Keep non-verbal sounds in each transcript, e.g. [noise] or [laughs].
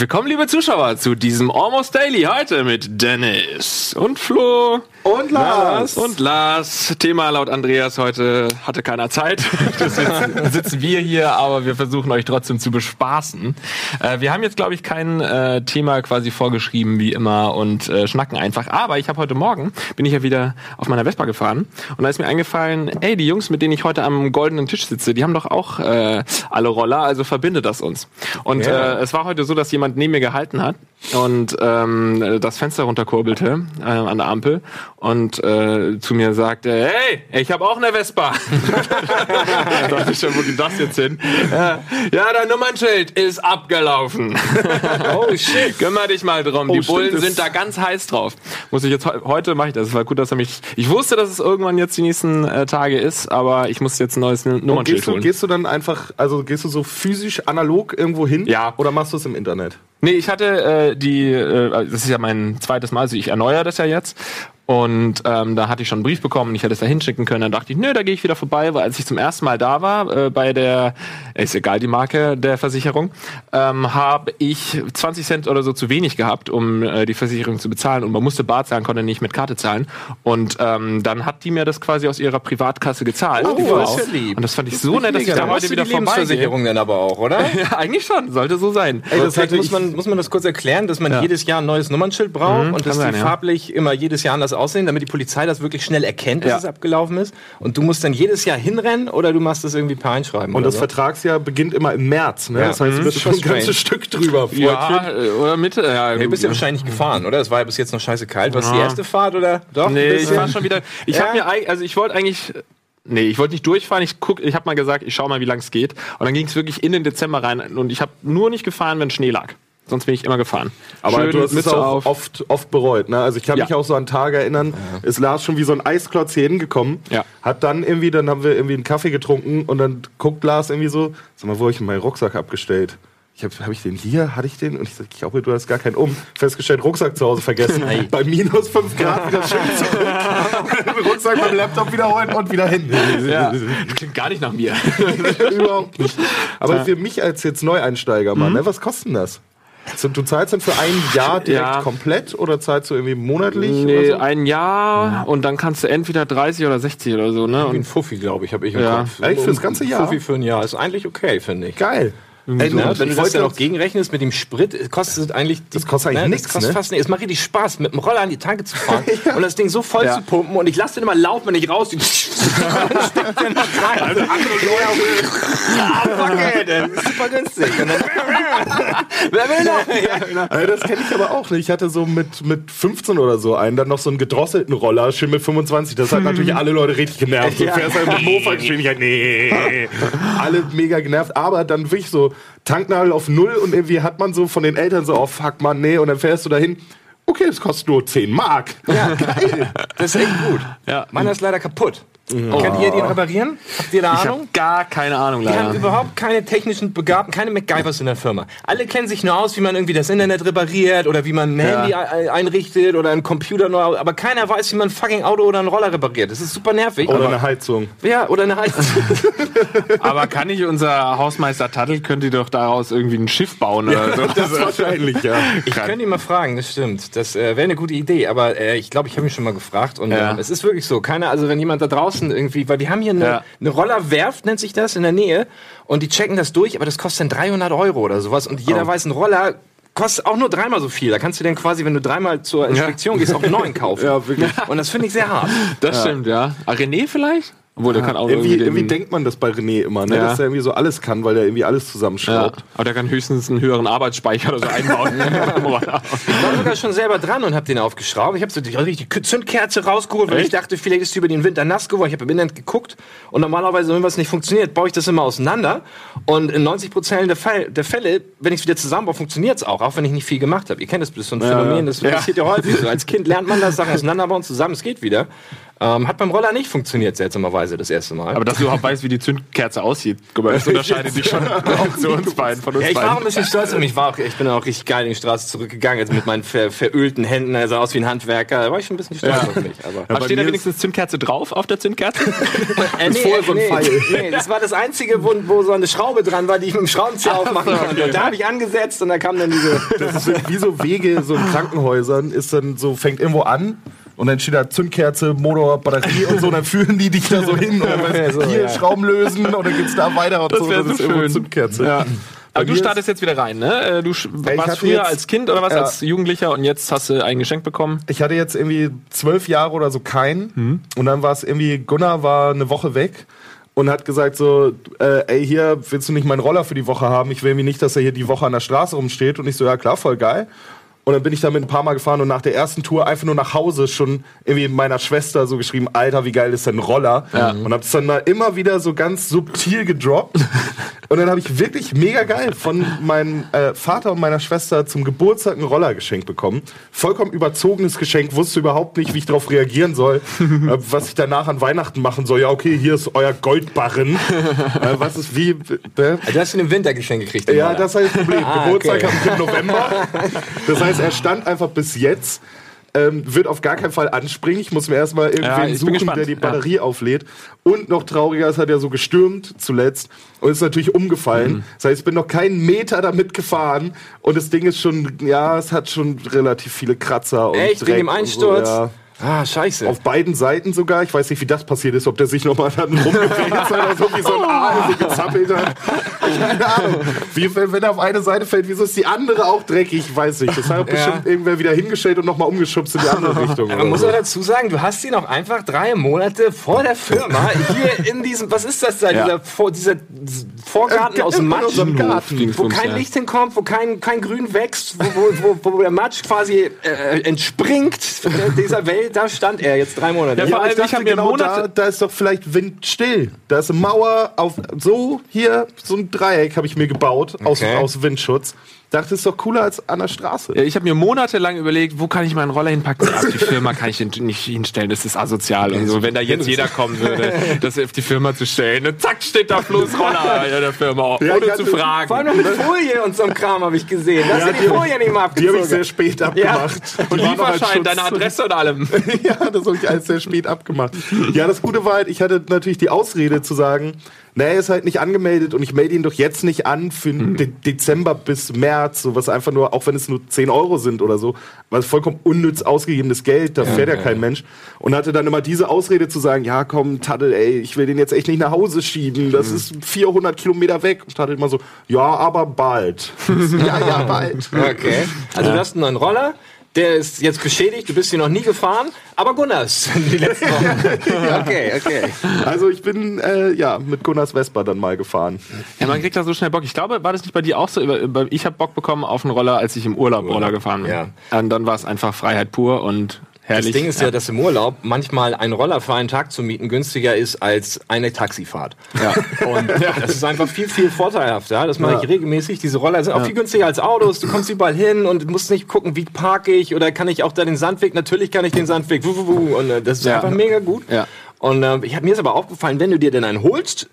Herzlich willkommen, liebe Zuschauer, zu diesem Almost Daily heute mit Dennis und Flo und Lars. und Lars. Thema laut Andreas heute hatte keiner Zeit. [laughs] Deswegen sitzen wir hier, aber wir versuchen euch trotzdem zu bespaßen. Äh, wir haben jetzt, glaube ich, kein äh, Thema quasi vorgeschrieben wie immer und äh, schnacken einfach. Aber ich habe heute Morgen bin ich ja wieder auf meiner Vespa gefahren und da ist mir eingefallen, ey, die Jungs, mit denen ich heute am goldenen Tisch sitze, die haben doch auch äh, alle Roller, also verbindet das uns. Und Ja. äh, es war heute so, dass jemand neben mir gehalten hat und ähm, das Fenster runterkurbelte äh, an der Ampel und äh, zu mir sagte, hey, ich habe auch eine Vespa. [laughs] da dachte ich schon, wo geht das jetzt hin? Ja, ja, dein Nummernschild ist abgelaufen. [laughs] oh shit. Kümmer dich mal drum. Die stimmt, Bullen sind da ganz heiß drauf. Muss ich jetzt heu- heute mache ich das. Es war gut, dass er mich. Ich wusste, dass es irgendwann jetzt die nächsten äh, Tage ist, aber ich muss jetzt ein neues Und Nummernschild gehst du, holen. gehst du dann einfach, also gehst du so physisch analog irgendwo hin? Ja. Oder machst du es im Internet? Nee, ich hatte äh, die, äh, das ist ja mein zweites Mal, also ich erneuere das ja jetzt. Und ähm, da hatte ich schon einen Brief bekommen, ich hätte es da hinschicken können. Dann dachte ich, nö, da gehe ich wieder vorbei, weil als ich zum ersten Mal da war, äh, bei der, ist egal die Marke der Versicherung, ähm, habe ich 20 Cent oder so zu wenig gehabt, um äh, die Versicherung zu bezahlen. Und man musste bar zahlen, konnte nicht mit Karte zahlen. Und ähm, dann hat die mir das quasi aus ihrer Privatkasse gezahlt. Oh, Die das war- ist ja lieb. Und das fand ich so nett, dass ich Da heute wieder die vorbeigehe. Lebensversicherung dann aber auch, oder? [laughs] Ja, eigentlich schon, sollte so sein. Ey, das hätte muss man, muss man das kurz erklären, dass man Ja. jedes Jahr ein neues Nummernschild braucht Mhm, und dass die farblich immer jedes Jahr anders aussehen, damit die Polizei das wirklich schnell erkennt, dass Ja. es abgelaufen ist. Und du musst dann jedes Jahr hinrennen oder du machst das irgendwie per Einschreiben. Und das so. Vertragsjahr beginnt immer im März, ne? Ja. Das heißt, du Mhm. bist schon ein ganzes Stück drüber. Freundchen. Ja, oder Mitte. Ja, du bist ja wahrscheinlich gefahren, oder? Es war ja bis jetzt noch scheiße kalt. Was die Ja. erste Fahrt, oder? Doch? Nee, ich war schon wieder. Ich Ja? habe mir also ich wollte eigentlich Nee, ich wollte nicht durchfahren. Ich guck, ich habe mal gesagt, ich schau mal, wie lang es geht. Und dann ging es wirklich in den Dezember rein. Und ich habe nur nicht gefahren, wenn Schnee lag. Sonst bin ich immer gefahren. Aber Schön du hast es auch oft, oft bereut. Ne? Also ich kann Ja. mich auch so an Tage erinnern, ist Lars schon wie so ein Eisklotz hier hingekommen, Ja. hat dann irgendwie, dann haben wir irgendwie einen Kaffee getrunken und dann guckt Lars irgendwie so, sag mal, wo hab ich meinen Rucksack abgestellt? Ich habe hab ich den hier? Hatte ich den? Und ich sag, ich glaube, du hast gar keinen um. Festgestellt, Rucksack zu Hause vergessen. Bei minus 5 Grad wieder schön zurück. [laughs] Rucksack beim Laptop wiederholen und wieder hin. Ja, das klingt gar nicht nach mir. [laughs] Überhaupt nicht. Aber für mich als jetzt Neueinsteiger, Mhm. Mann, ne, was kostet denn das? So, Du zahlst dann für ein Jahr direkt Ja. komplett oder zahlst du irgendwie monatlich? nee, oder so? ein Jahr und dann kannst du entweder 30 oder 60 oder so, ne? Wie ein Fuffi, glaube ich, habe ich im Ja. Kopf. Echt, fürs ganze Jahr? Fuffi für ein Jahr. Ist eigentlich okay, finde ich. Geil. Ey, Ne? du, Wenn du ich das dann noch gegenrechnest mit dem Sprit, es kostet eigentlich. Das kostet eigentlich ne, nix, Das kostet ne? fast nicht. Es macht richtig Spaß, mit dem Roller an die Tanke zu fahren [laughs] und das Ding so voll Ja. zu pumpen. Und ich lasse den immer laufen, wenn ich raus. Und dann steckt der noch rein. Also andere Leute. [laughs] Ah, fuck it, das ist super günstig. Und dann, [laughs] wer will noch? Ey, das kenne ich aber auch nicht. Ich hatte so mit, mit 15 oder so einen, dann noch so einen gedrosselten Roller, schön mit 25. Das hat natürlich alle Leute richtig genervt. Du Ja. fährst halt mit Mofa-Geschwindigkeit. Nee. Alle mega genervt. Aber dann wirklich so Tanknadel auf Null und irgendwie hat man so von den Eltern so, oh fuck man, nee. Und dann fährst du dahin. Okay, das kostet nur 10 Mark. Ja, geil. Das ist echt gut. Ja. Meiner ist leider kaputt. Könnt ihr den reparieren? Habt ihr da ich Ahnung? habe gar keine Ahnung Die haben leider. überhaupt keine technischen Begabten, keine MacGyvers in der Firma. Alle kennen sich nur aus, wie man irgendwie das Internet repariert oder wie man ein Ja. Handy ein- einrichtet oder einen Computer neu, aber keiner weiß, wie man ein fucking Auto oder einen Roller repariert. Das ist super nervig. Oder aber, eine Heizung. ja, oder eine Heizung. [laughs] Aber kann nicht unser Hausmeister Taddel, könnte doch daraus irgendwie ein Schiff bauen oder so. [laughs] Das wahrscheinlich, ja. Ich könnte ihn mal fragen, das stimmt. Das äh, wäre eine gute Idee, aber äh, ich glaube, ich habe ihn schon mal gefragt und Ja. ähm, es ist wirklich so. Keiner, also wenn jemand da draußen irgendwie, weil wir haben hier eine, Ja. eine Rollerwerft, nennt sich das, in der Nähe und die checken das durch, aber das kostet dann 300 Euro oder sowas und jeder Oh. weiß, ein Roller kostet auch nur dreimal so viel. Da kannst du dann quasi, wenn du dreimal zur Inspektion gehst, auch einen neuen [laughs] kaufen. Ja, wirklich. Und das finde ich sehr hart. Das stimmt, ja. Ah, René vielleicht? Obwohl, der kann auch Irgendwie, den- irgendwie denkt man das bei René immer, ne? Ja. dass er irgendwie so alles kann, weil er irgendwie alles ja, zusammenschraubt. aber der kann höchstens einen höheren Arbeitsspeicher oder so einbauen. [laughs] Ich war sogar schon selber dran und habe den aufgeschraubt. Ich habe so die, die Zündkerze rausgeholt, weil ich Echt? dachte, vielleicht ist die über den Winter nass geworden. Ich habe im Internet geguckt und normalerweise, wenn was nicht funktioniert, baue ich das immer auseinander. Und in 90 Prozent der, Fall, der Fälle, wenn ich es wieder zusammenbaue, funktioniert es auch, auch wenn ich nicht viel gemacht habe. Ihr kennt das, das ist so ein Phänomen, das Ja. passiert ja häufig so. Als Kind lernt man das, Sachen auseinanderbauen zusammen, es geht wieder. Ähm, hat beim Roller nicht funktioniert, seltsamerweise, das erste Mal. Aber dass du überhaupt weißt, wie die Zündkerze aussieht. Guck mal, das unterscheidet dich schon [laughs] auch zu uns beiden, von uns ja, ich war auch beiden. ein bisschen stolz und ich, war auch, ich bin auch richtig geil in die Straße zurückgegangen, jetzt mit meinen ver, verölten Händen, er sah aus wie ein Handwerker. Da war ich schon ein bisschen stolz auf mich. Aber, Aber steht da wenigstens Zündkerze drauf auf der Zündkerze? [laughs] äh, nee, vorher so ein nee, Pfeil. nee, das war das Einzige, wo, wo so eine Schraube dran war, die ich mit dem Schraubenzieher aufmachen konnte. Und da habe ich angesetzt und da kam dann diese... Das ist wie so Wege so in Krankenhäusern, ist dann so, fängt irgendwo an und dann steht da Zündkerze, Motor, Batterie und so, und dann führen die dich da so hin und dann weißt, du, so, hier ja. Schrauben lösen und dann geht's da weiter und Das so. Das so ist irgendwo schön. Zündkerze. Ja. Aber du startest jetzt wieder rein, ne? Äh, Du warst früher jetzt- als Kind oder was, Ja. als Jugendlicher und jetzt hast du ein Geschenk bekommen. Ich hatte jetzt irgendwie zwölf Jahre oder so keinen. Und dann war es irgendwie, Gunnar war eine Woche weg und hat gesagt so, äh, ey, hier willst du nicht meinen Roller für die Woche haben? Ich will irgendwie nicht, dass er hier die Woche an der Straße rumsteht. Und ich so, ja klar, voll geil. Und dann bin ich damit ein paar Mal gefahren und nach der ersten Tour einfach nur nach Hause schon irgendwie meiner Schwester so geschrieben, Alter, wie geil ist denn ein Roller? Und hab's dann da immer wieder so ganz subtil gedroppt. und dann habe ich wirklich mega geil von meinem äh, Vater und meiner Schwester zum Geburtstag einen Roller geschenkt bekommen. Vollkommen überzogenes Geschenk, wusste überhaupt nicht, wie ich darauf reagieren soll, [laughs] äh, was ich danach an Weihnachten machen soll. Ja, okay, hier ist euer Goldbarren. [laughs] äh, was ist wie... Äh, Du hast ihn im Winter geschenkt gekriegt. ja, Roller. das ist halt das Problem. Ah, Geburtstag okay. habe ich im November. Das heißt, [laughs] er stand einfach bis jetzt. Ähm, wird auf gar keinen Fall anspringen. Ich muss mir erstmal Ja, irgendwen bin suchen, der die Ja. Batterie auflädt. Und noch trauriger, es hat ja so gestürmt zuletzt und ist natürlich umgefallen. Mhm. Das heißt, ich bin noch keinen Meter damit gefahren und das Ding ist schon, ja, es hat schon relativ viele Kratzer und Echt? Dreck Wegen dem und Einsturz? So, ja. Ah, scheiße. Auf beiden Seiten sogar. Ich weiß nicht, wie das passiert ist, ob der sich nochmal dann rumgewälzt hat oder so, wie so ein Aal so gezappelt hat. Keine Ahnung. Wie, wenn, wenn er auf eine Seite fällt, wieso ist die andere auch dreckig? Weiß ich. Das hat bestimmt irgendwer wieder hingestellt und nochmal umgeschubst in die andere [laughs] Richtung. Man muss so. auch dazu sagen, du hast ihn auch einfach drei Monate vor der Firma hier in diesem, was ist das da, Ja. dieser, Vor- dieser Vorgarten aus in Matsch, Garten. wo kein ja. Licht hinkommt, wo kein, kein Grün wächst, wo, wo, wo, wo der Matsch quasi äh, entspringt dieser Welt, da stand er jetzt drei Monate. Ja, vor allem, ich dachte, ich genau Monate- da, da ist doch vielleicht windstill. Da ist eine Mauer auf so hier so ein Dreieck habe ich mir gebaut aus, Okay. aus Windschutz. Dachte, ist doch cooler als an der Straße. Ja, Ich habe mir monatelang überlegt, wo kann ich meinen Roller hinpacken? Auf die Firma kann ich den nicht hinstellen, das ist asozial und so. Wenn da jetzt jeder kommen würde, [laughs] das auf die Firma zu stellen, und zack steht da Floßroller [laughs] in der Firma, Ja, ohne ich zu hatte- Vor allem fragen. noch mit Folie und so einem Kram habe ich gesehen. Da Ja, sind die die- Folie nicht mal Die habe ich abgezogen. sehr spät abgemacht. Und noch als Lieferschein, deine Adresse und allem. [laughs] ja, das habe ich alles sehr spät abgemacht. Ja, das Gute war halt, ich hatte natürlich die Ausrede zu sagen, na, er ist halt nicht angemeldet und ich melde ihn doch jetzt nicht an für De Dezember bis März, so was einfach nur, auch wenn es nur 10 Euro sind oder so, was vollkommen unnütz ausgegebenes Geld, da fährt ja kein Mensch. Und hatte dann immer diese Ausrede zu sagen, ja komm, Taddel, ey, ich will den jetzt echt nicht nach Hause schieben, das ist 400 Kilometer weg. Und Taddel immer so, ja, aber bald. [laughs] ja, ja, bald. Okay. Also du hast einen neuen Roller. Der ist jetzt beschädigt, du bist ihn noch nie gefahren, aber Gunnars [laughs] die letzten Wochen. Okay, okay. Also ich bin äh, ja mit Gunnars Vespa dann mal gefahren. Ja, man kriegt da so schnell Bock. Ich glaube, war das nicht bei dir auch so? Ich habe Bock bekommen auf einen Roller, als ich im Urlaub Roller gefahren bin. Ja. Und dann war es einfach Freiheit pur und Das herrlich. Ding ist ja, dass im Urlaub manchmal ein Roller für einen Tag zu mieten günstiger ist als eine Taxifahrt. Ja. [laughs] Und das ist einfach viel, viel vorteilhafter. Das mache ich regelmäßig. Diese Roller sind auch viel günstiger als Autos. Du kommst überall hin und musst nicht gucken, wie parke ich oder kann ich auch da den Sandweg. Natürlich kann ich den Sandweg. Und äh, das ist Ja. einfach mega gut. Ja. Und äh, ich hab, mir ist aber aufgefallen, wenn du dir denn einen holst,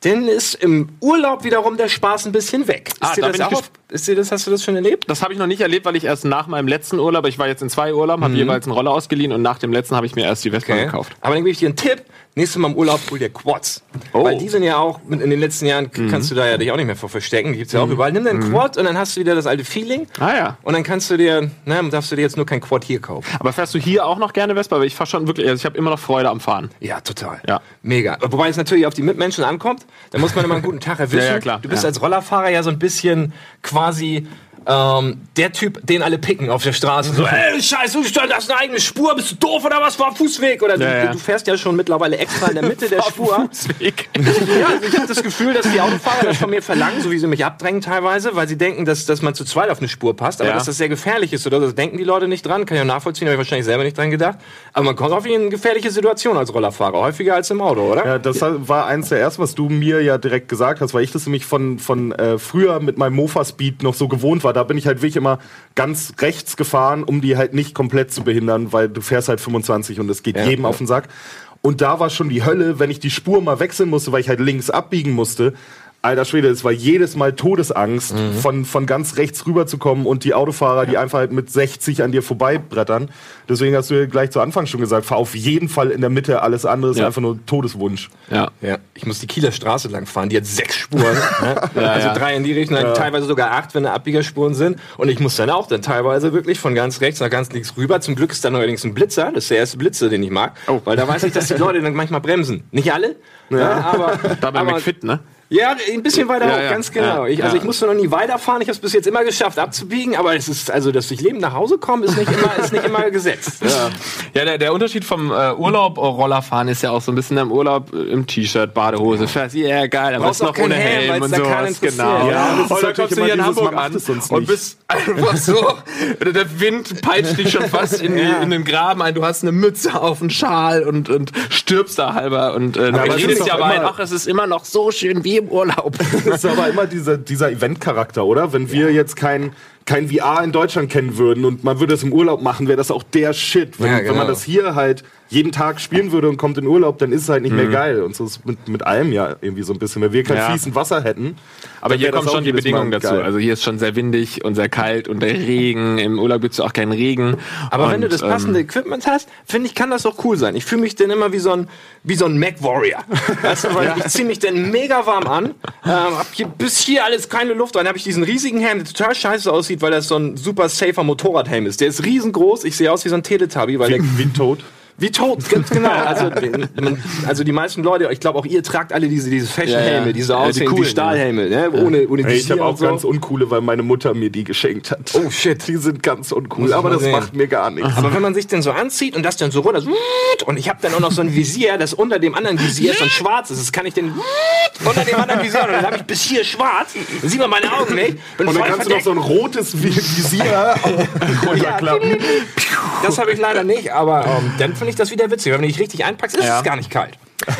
dann ist im Urlaub wiederum der Spaß ein bisschen weg. Ist Ah, dir da das auch, ist dir das, hast du das schon erlebt? Das habe ich noch nicht erlebt, weil ich erst nach meinem letzten Urlaub, ich war jetzt in zwei Urlauben, habe jeweils einen Roller ausgeliehen und nach dem letzten habe ich mir erst die Vespa gekauft. Aber dann gebe ich dir einen Tipp. Nächstes Mal im Urlaub hol dir Quads. Oh. Weil die sind ja auch, in den letzten Jahren kannst du da ja dich auch nicht mehr vor verstecken. Die gibt's ja auch überall. Nimm dir einen Quad und dann hast du wieder das alte Feeling. Ah ja. Und dann kannst du dir, na, darfst du dir jetzt nur kein Quad hier kaufen. Aber fährst du hier auch noch gerne Vespa? Weil ich fahre schon wirklich, also ich habe immer noch Freude am Fahren. Ja, total. Ja. Mega. Wobei es natürlich auf die Mitmenschen ankommt. Da muss man immer einen guten Tag erwischen. [laughs] Ja, ja, klar. Du bist Ja. als Rollerfahrer ja so ein bisschen quasi ähm, der Typ, den alle picken auf der Straße. So, [laughs] ey, scheiße, du hast eine eigene Spur, bist du doof oder was? War Fußweg? Oder du, Ja, ja. du fährst ja schon mittlerweile extra in der Mitte der [laughs] Spur. Fußweg. [laughs] Ja, also ich habe das Gefühl, dass die Autofahrer das von mir verlangen, so wie sie mich abdrängen teilweise, weil sie denken, dass, dass man zu zweit auf eine Spur passt, aber Ja. dass das sehr gefährlich ist, oder? Das denken die Leute nicht dran, kann ich auch nachvollziehen, habe ich wahrscheinlich selber nicht dran gedacht. Aber man kommt auf eine gefährliche Situation als Rollerfahrer, häufiger als im Auto, oder? Ja, das war eins der ersten, was du mir ja direkt gesagt hast, weil ich das nämlich von, von äh, früher mit meinem Mofa-Speed noch so gewohnt war, da bin ich halt wirklich immer ganz rechts gefahren, um die halt nicht komplett zu behindern, weil du fährst halt 25 und es geht Ja, jedem ja. auf den Sack. Und da war schon die Hölle, wenn ich die Spur mal wechseln musste, weil ich halt links abbiegen musste. Alter Schwede, es war jedes Mal Todesangst, Mhm. von, von ganz rechts rüberzukommen und die Autofahrer, die einfach halt mit 60 an dir vorbeibrettern. Deswegen hast du ja gleich zu Anfang schon gesagt, fahr auf jeden Fall in der Mitte, alles andere ist Ja. einfach nur Todeswunsch. Ja. Ja, ich muss die Kieler Straße lang fahren, die hat sechs Spuren. [laughs] ne? also ja. drei in die Richtung, teilweise sogar acht, wenn da Abbiegerspuren sind. Und ich muss dann auch dann teilweise wirklich von ganz rechts nach ganz links rüber. Zum Glück ist da neuerdings ein Blitzer. Das ist der erste Blitzer, den ich mag. Weil da weiß ich, dass die [laughs] Leute dann manchmal bremsen. Nicht alle, ja. aber, Da bei aber McFit, ne? Ja, ein bisschen weiter Ja, hoch, ja. ganz genau. Ja, Ich, also ja. ich musste noch nie weiterfahren. Ich habe es bis jetzt immer geschafft, abzubiegen. Aber es ist also, dass ich lebend nach Hause komme, ist nicht immer, ist nicht immer gesetzt. Ja. Ja, der, der Unterschied vom äh, Urlaub, äh, Rollerfahren ist ja auch so ein bisschen im Urlaub äh, im T-Shirt, Badehose, fährst, yeah, geil, aber ist auch noch ohne Helm, Helm und sowas, genau. Ja, und dann kommst du hier in Hamburg an und bist [laughs] einfach so, der Wind peitscht dich schon fast in, die, Ja. in den Graben ein, du hast eine Mütze auf, einen Schal und, und stirbst da halber und äh, aber dann es redest ist ja doch aber ach, es ist immer noch so schön wie im Urlaub. [laughs] Das ist aber immer dieser, dieser Event-Charakter, oder? Wenn wir jetzt kein, kein VR in Deutschland kennen würden und man würde es im Urlaub machen, wäre das auch der Shit. Wenn, Ja, wenn genau. man das hier halt jeden Tag spielen würde und kommt in Urlaub, dann ist es halt nicht Mhm. mehr geil. Und so ist es mit, mit allem ja irgendwie so ein bisschen. Wenn wir kein Ja. fließend Wasser hätten. Aber dann hier kommen schon die Bedingungen dazu. geil. Also hier ist schon sehr windig und sehr kalt und der Regen. Im Urlaub gibt's auch keinen Regen. Aber wenn und, du das passende Equipment hast, finde ich, kann das auch cool sein. Ich fühle mich dann immer wie so ein, wie so ein Mac Warrior. Weißt du, weil ich ziehe mich dann mega warm an, ähm, hab hier, bis hier alles keine Luft rein, habe ich diesen riesigen Helm, der total scheiße aussieht, weil das so ein super safer Motorradhelm ist. Der ist riesengroß, ich sehe aus wie so ein Teletubby, weil der wie, wie ein Tod. Wie tot, [laughs] ganz genau. Also, man, also die meisten Leute, ich glaube auch ihr tragt alle diese, diese Fashion-Helme, Ja, ja. die Ja, die aussehen Stahlhelme, ne? ohne, ohne Ey, ich habe auch so. ganz uncoole, weil meine Mutter mir die geschenkt hat. Oh, shit. Die sind ganz uncool, aber das sehen. macht mir gar nichts. Aber wenn man sich denn so anzieht und das dann so runter, so, und ich habe dann auch noch so ein Visier, das unter dem anderen Visier schon schwarz ist, das kann ich dann unter dem anderen Visier und dann habe ich bis hier schwarz, dann sieht man meine Augen nicht. Und dann kannst du noch verdeckt. so ein rotes Vi- Visier [laughs] runterklappen. Das habe ich leider nicht, aber ähm, dann finde ich das wieder witzig. Wenn du dich richtig einpackst, ist Ja. es gar nicht kalt.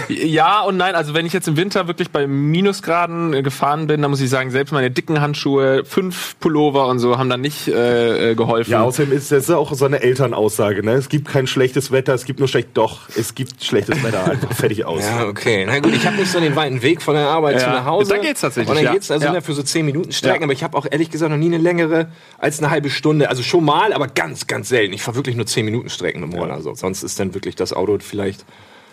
Ja und nein, also wenn ich jetzt im Winter wirklich bei Minusgraden äh, gefahren bin, dann muss ich sagen, selbst meine dicken Handschuhe, fünf Pullover und so haben dann nicht äh, äh, geholfen. Ja, außerdem ist das auch so eine Elternaussage. Ne? Es gibt kein schlechtes Wetter, es gibt nur schlecht. Doch, es gibt schlechtes Wetter. Einfach fertig aus. Ja, okay. Na gut, ich habe nicht so den weiten Weg von der Arbeit Ja. zu nach Hause. Da geht's tatsächlich, Und dann ja. geht's also Ja. für so 10 Minuten Strecken. Ja. Aber ich habe auch ehrlich gesagt noch nie eine längere als eine halbe Stunde. Also schon mal, aber ganz, ganz selten. Ich fahre wirklich nur 10 Minuten Strecken im Monat. Also sonst ist dann wirklich das Auto vielleicht.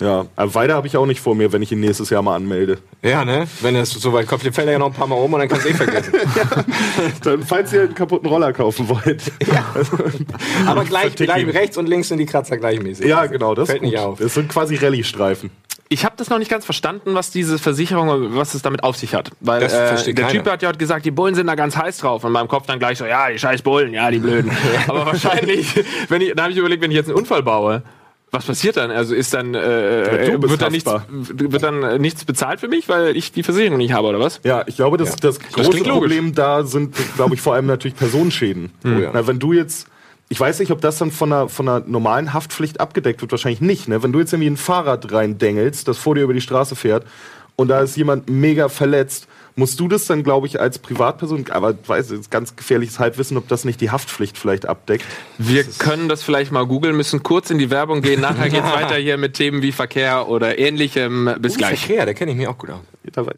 Ja, aber weiter habe ich auch nicht vor mir, wenn ich ihn nächstes Jahr mal anmelde. Ja, ne? Wenn es so weit kommt, fällt er ja noch ein paar Mal um und dann kannst du eh vergessen. [laughs] Dann, falls ihr einen kaputten Roller kaufen wollt. aber gleich, gleich rechts und links sind die Kratzer gleichmäßig. Ja, genau, das Fällt ist nicht gut. auf. Das sind quasi Rallye-Streifen. Ich habe das noch nicht ganz verstanden, was diese Versicherung, was es damit auf sich hat. Weil Das äh, der. Typ hat ja heute gesagt, die Bullen sind da ganz heiß drauf. Und in meinem Kopf dann gleich so, ja, die scheiß Bullen, ja, die Blöden. [laughs] Aber wahrscheinlich, wenn ich, da habe ich überlegt, wenn ich jetzt einen Unfall baue, was passiert dann? Also ist dann, äh, bist wird, dann nichts, wird dann äh, nichts bezahlt für mich, weil ich die Versicherung nicht habe, oder was? Ja, ich glaube, das, das große logisch. Problem da sind, glaube ich, vor allem natürlich Personenschäden. ja. Na, wenn du jetzt, ich weiß nicht, ob das dann von einer, von einer normalen Haftpflicht abgedeckt wird, wahrscheinlich nicht. Ne? Wenn du jetzt irgendwie ein Fahrrad reindengelst, das vor dir über die Straße fährt und da ist jemand mega verletzt, musst du das dann, glaube ich, als Privatperson, aber ich weiß, das ist ganz gefährliches Halbwissen, ob das nicht die Haftpflicht vielleicht abdeckt. Wir können das vielleicht mal googeln, müssen kurz in die Werbung gehen. Nachher geht's [laughs] weiter hier mit Themen wie Verkehr oder ähnlichem. Bis gleich. Verkehr, der kenne ich mir auch gut aus. Weiß.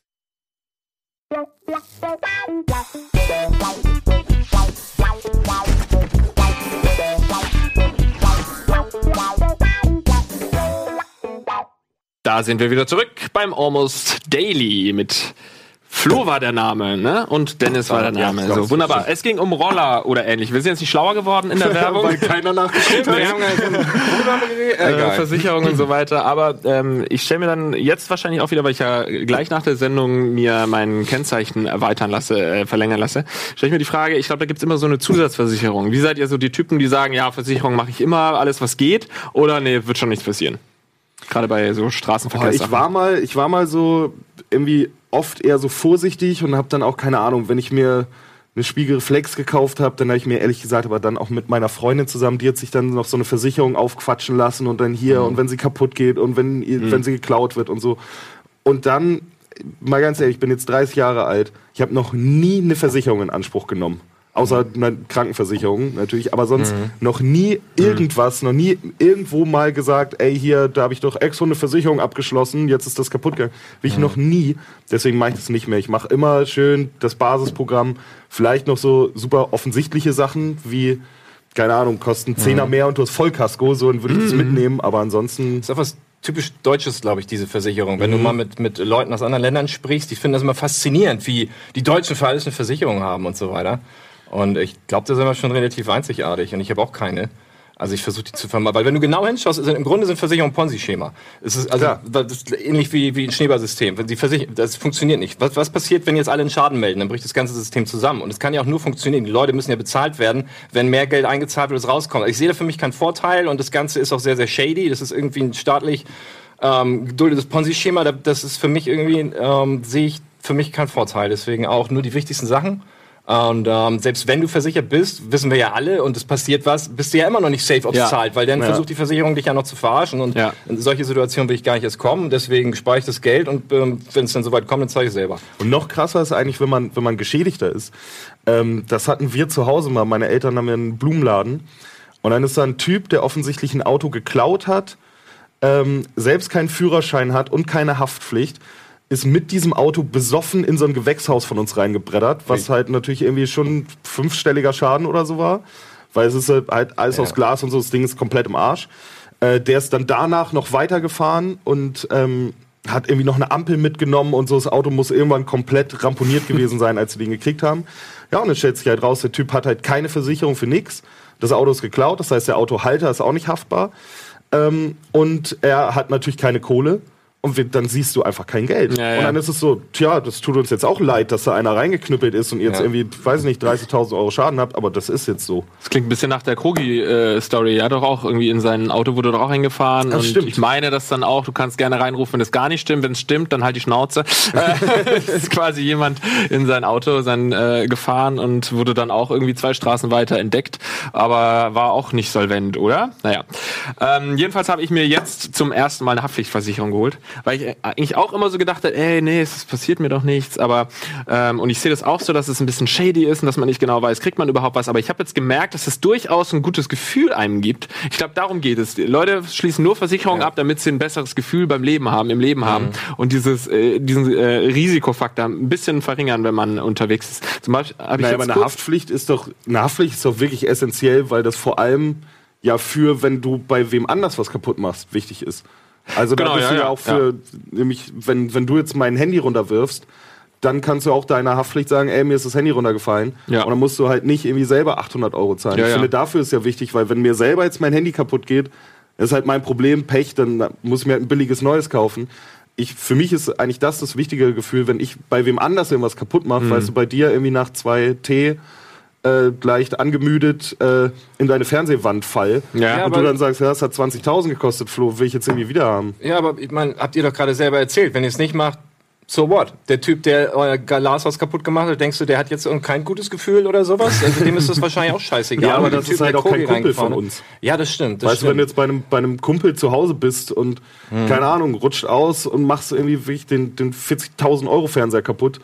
Da sind wir wieder zurück beim Almost Daily mit Flo war der Name, ne? Und Dennis war der Name. ja, so, wunderbar. Es ging um Roller oder ähnlich. Wir sind jetzt nicht schlauer geworden in der [laughs] Werbung. Weil keiner nachgeschrieben hat. äh. Versicherung und so weiter. Aber ähm, ich stelle mir dann jetzt wahrscheinlich auch wieder, weil ich ja gleich nach der Sendung mir mein Kennzeichen erweitern lasse, äh, verlängern lasse, stelle ich mir die Frage, ich glaube, da gibt's immer so eine Zusatzversicherung. Wie seid ihr so die Typen, die sagen, ja, Versicherung mache ich immer, alles was geht, oder nee, wird schon nichts passieren? Gerade bei so Boah, Straßenverkehrs. ich war mal, ich war mal so irgendwie oft eher so vorsichtig und habe dann auch keine Ahnung, wenn ich mir eine Spiegelreflex gekauft habe, dann habe ich mir ehrlich gesagt, aber dann auch mit meiner Freundin zusammen, die hat sich dann noch so eine Versicherung aufquatschen lassen und dann hier und wenn sie kaputt geht und wenn ihr- wenn sie geklaut wird und so. Und dann mal ganz ehrlich, ich bin jetzt 30 Jahre alt, ich habe noch nie eine Versicherung in Anspruch genommen. Außer eine Krankenversicherung natürlich, aber sonst mhm. noch nie irgendwas, noch nie irgendwo mal gesagt, ey, hier, da habe ich doch extra eine Versicherung abgeschlossen, jetzt ist das kaputt gegangen. Will ich mhm. noch nie. Deswegen mache ich das nicht mehr. Ich mache immer schön das Basisprogramm, vielleicht noch so super offensichtliche Sachen wie keine Ahnung, kosten Zehner mhm. mehr und du hast Vollkasko, so dann würde ich das mhm. mitnehmen, aber ansonsten. Das ist was typisch Deutsches, glaube ich, diese Versicherung. Wenn mhm. du mal mit, mit Leuten aus anderen Ländern sprichst, die finden das immer faszinierend, wie die Deutschen für alles eine Versicherung haben und so weiter. Und ich glaube, da sind wir schon relativ einzigartig und ich habe auch keine. Also ich versuche die zu vermeiden. Weil wenn du genau hinschaust, ist, im Grunde sind Versicherungen Ponzi-Schema. Es ist also das ist ähnlich wie, wie ein Schneeballsystem. Die das funktioniert nicht. Was, was passiert, wenn jetzt alle einen Schaden melden? Dann bricht das ganze System zusammen. Und es kann ja auch nur funktionieren. Die Leute müssen ja bezahlt werden, wenn mehr Geld eingezahlt wird, es rauskommt. Also ich sehe da für mich keinen Vorteil und das Ganze ist auch sehr, sehr shady. Das ist irgendwie ein staatlich ähm, geduldetes Ponzi-Schema. Das ist für mich irgendwie, ähm, sehe ich für mich keinen Vorteil. Deswegen auch nur die wichtigsten Sachen und ähm, selbst wenn du versichert bist, wissen wir ja alle, und es passiert was, bist du ja immer noch nicht safe, ob es ja. zahlt, weil dann ja. versucht die Versicherung dich ja noch zu verarschen. Und ja. in solche Situationen will ich gar nicht erst kommen. Deswegen spare ich das Geld und ähm, wenn es dann soweit kommt, dann zahle ich selber. Und noch krasser ist eigentlich, wenn man, wenn man Geschädigter ist. Ähm, das hatten wir zu Hause mal. Meine Eltern haben ja einen Blumenladen. Und dann ist da ein Typ, der offensichtlich ein Auto geklaut hat, ähm, selbst keinen Führerschein hat und keine Haftpflicht ist mit diesem Auto besoffen in so ein Gewächshaus von uns reingebreddert, was halt natürlich irgendwie schon fünfstelliger Schaden oder so war. Weil es ist halt alles ja. aus Glas und so, das Ding ist komplett im Arsch. Äh, der ist dann danach noch weitergefahren und ähm, hat irgendwie noch eine Ampel mitgenommen und so. Das Auto muss irgendwann komplett ramponiert [laughs] gewesen sein, als sie den gekriegt haben. Ja, und dann stellt sich halt raus, der Typ hat halt keine Versicherung für nix. Das Auto ist geklaut, das heißt, der Autohalter ist auch nicht haftbar. Ähm, und er hat natürlich keine Kohle und dann siehst du einfach kein Geld. Ja, ja. Und dann ist es so, tja, das tut uns jetzt auch leid, dass da einer reingeknüppelt ist und jetzt ja. irgendwie, weiß nicht, 30.000 Euro Schaden habt, aber das ist jetzt so. Das klingt ein bisschen nach der Krogi-Story. Äh, ja, doch auch irgendwie in sein Auto wurde doch auch hingefahren. Das und stimmt. ich meine das dann auch, du kannst gerne reinrufen, wenn es gar nicht stimmt. Wenn es stimmt, dann halt die Schnauze. [laughs] [laughs] ist quasi jemand in sein Auto sein, äh, gefahren und wurde dann auch irgendwie zwei Straßen weiter entdeckt, aber war auch nicht solvent, oder? Naja. Ähm, jedenfalls habe ich mir jetzt zum ersten Mal eine Haftpflichtversicherung geholt weil ich eigentlich auch immer so gedacht habe, ey, nee, es passiert mir doch nichts, aber ähm, und ich sehe das auch so, dass es ein bisschen shady ist und dass man nicht genau weiß, kriegt man überhaupt was, aber ich habe jetzt gemerkt, dass es durchaus ein gutes Gefühl einem gibt. Ich glaube, darum geht es. Die Leute schließen nur Versicherungen ja. ab, damit sie ein besseres Gefühl beim Leben haben, im Leben mhm. haben und dieses äh, diesen äh, Risikofaktor ein bisschen verringern, wenn man unterwegs ist. Zum Beispiel habe ich naja, aber eine Haftpflicht ist doch eine Haftpflicht ist doch wirklich essentiell, weil das vor allem ja für, wenn du bei wem anders was kaputt machst, wichtig ist. Also genau, da bist ja, du ja, auch für, nämlich, wenn, wenn du jetzt mein Handy runterwirfst, dann kannst du auch deiner Haftpflicht sagen, ey, mir ist das Handy runtergefallen. Ja. Und dann musst du halt nicht irgendwie selber 800 Euro zahlen. Ja, ich finde, dafür ist ja wichtig, weil wenn mir selber jetzt mein Handy kaputt geht, ist halt mein Problem, Pech, dann muss ich mir halt ein billiges neues kaufen. Ich, für mich ist eigentlich das das wichtige Gefühl, wenn ich bei wem anders irgendwas kaputt mache, mhm. weißt du, bei dir irgendwie nach zwei Tee äh, leicht angemüdet äh, in deine Fernsehwand fall ja, und du dann sagst, ja, das hat 20.000 gekostet, Flo, will ich jetzt irgendwie wieder haben. Ja, aber ich meine, habt ihr doch gerade selber erzählt, wenn ihr es nicht macht, so what? Der Typ, der euer Glashaus kaputt gemacht hat, denkst du, der hat jetzt kein gutes Gefühl oder sowas? Also dem ist das wahrscheinlich auch scheißegal. ja, aber das typ, ist halt auch kein Kumpel von uns. Ja, das stimmt. Das weißt du, wenn du jetzt bei einem, bei einem Kumpel zu Hause bist und, hm. keine Ahnung, rutscht aus und machst irgendwie den, den 40.000 Euro Fernseher kaputt,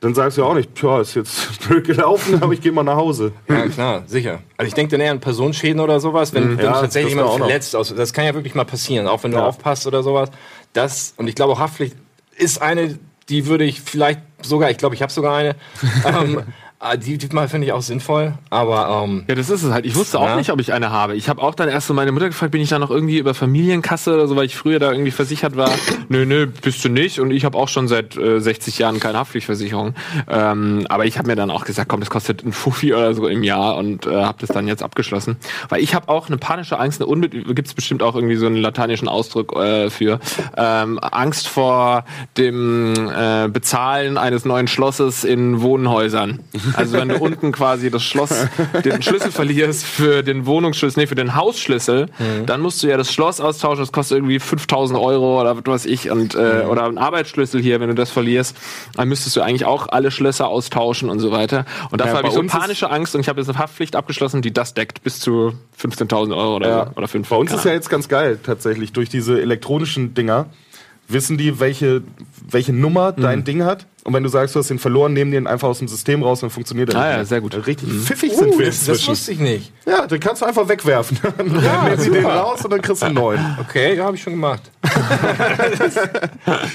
dann sagst du ja auch nicht, tja, ist jetzt [laughs] blöd gelaufen, aber ich gehe mal nach Hause. Ja, klar, sicher. Also ich denke dann eher an Personenschäden oder sowas, wenn, mhm. wenn ja, tatsächlich jemand verletzt. Also das kann ja wirklich mal passieren, auch wenn du ja. aufpasst oder sowas. Das, und ich glaube auch Haftpflicht ist eine, die würde ich vielleicht sogar, ich glaube, ich habe sogar eine, [laughs] ähm, die, die mal finde ich auch sinnvoll, aber ähm, ja, das ist es halt. Ich wusste auch ja. nicht, ob ich eine habe. Ich habe auch dann erst so meine Mutter gefragt, bin ich da noch irgendwie über Familienkasse oder so, weil ich früher da irgendwie versichert war. [coughs] nö, nö, bist du nicht. Und ich habe auch schon seit äh, 60 Jahren keine Haftpflichtversicherung. Ähm, aber ich habe mir dann auch gesagt, komm, das kostet ein Fuffi oder so im Jahr und äh, habe das dann jetzt abgeschlossen, weil ich habe auch eine panische Angst. Eine Unbe gibt's bestimmt auch irgendwie so einen lateinischen Ausdruck äh, für ähm, Angst vor dem äh, Bezahlen eines neuen Schlosses in Wohnhäusern. Also wenn du unten quasi das Schloss, den Schlüssel verlierst für den Wohnungsschlüssel, nee, für den Hausschlüssel, mhm. dann musst du ja das Schloss austauschen, das kostet irgendwie 5000 Euro oder was weiß ich, und, äh, mhm. oder ein Arbeitsschlüssel hier, wenn du das verlierst, dann müsstest du eigentlich auch alle Schlösser austauschen und so weiter. Und dafür ja, habe ich so panische Angst und ich habe jetzt eine Haftpflicht abgeschlossen, die das deckt bis zu 15.000 Euro oder, ja. oder 5. Bei uns ist ja jetzt ganz geil, tatsächlich, durch diese elektronischen Dinger wissen die, welche, welche Nummer dein mhm. Ding hat Und wenn du sagst, du hast den verloren, nehmen die ihn einfach aus dem System raus und funktioniert er Ah nicht ja, mehr. sehr gut. Richtig pfiffig sind wir das, das inzwischen. wusste ich nicht. Ja, den kannst du einfach wegwerfen. [laughs] Dann nehmen sie den raus und dann kriegst du einen neuen. Okay, ja, habe ich schon gemacht. [laughs]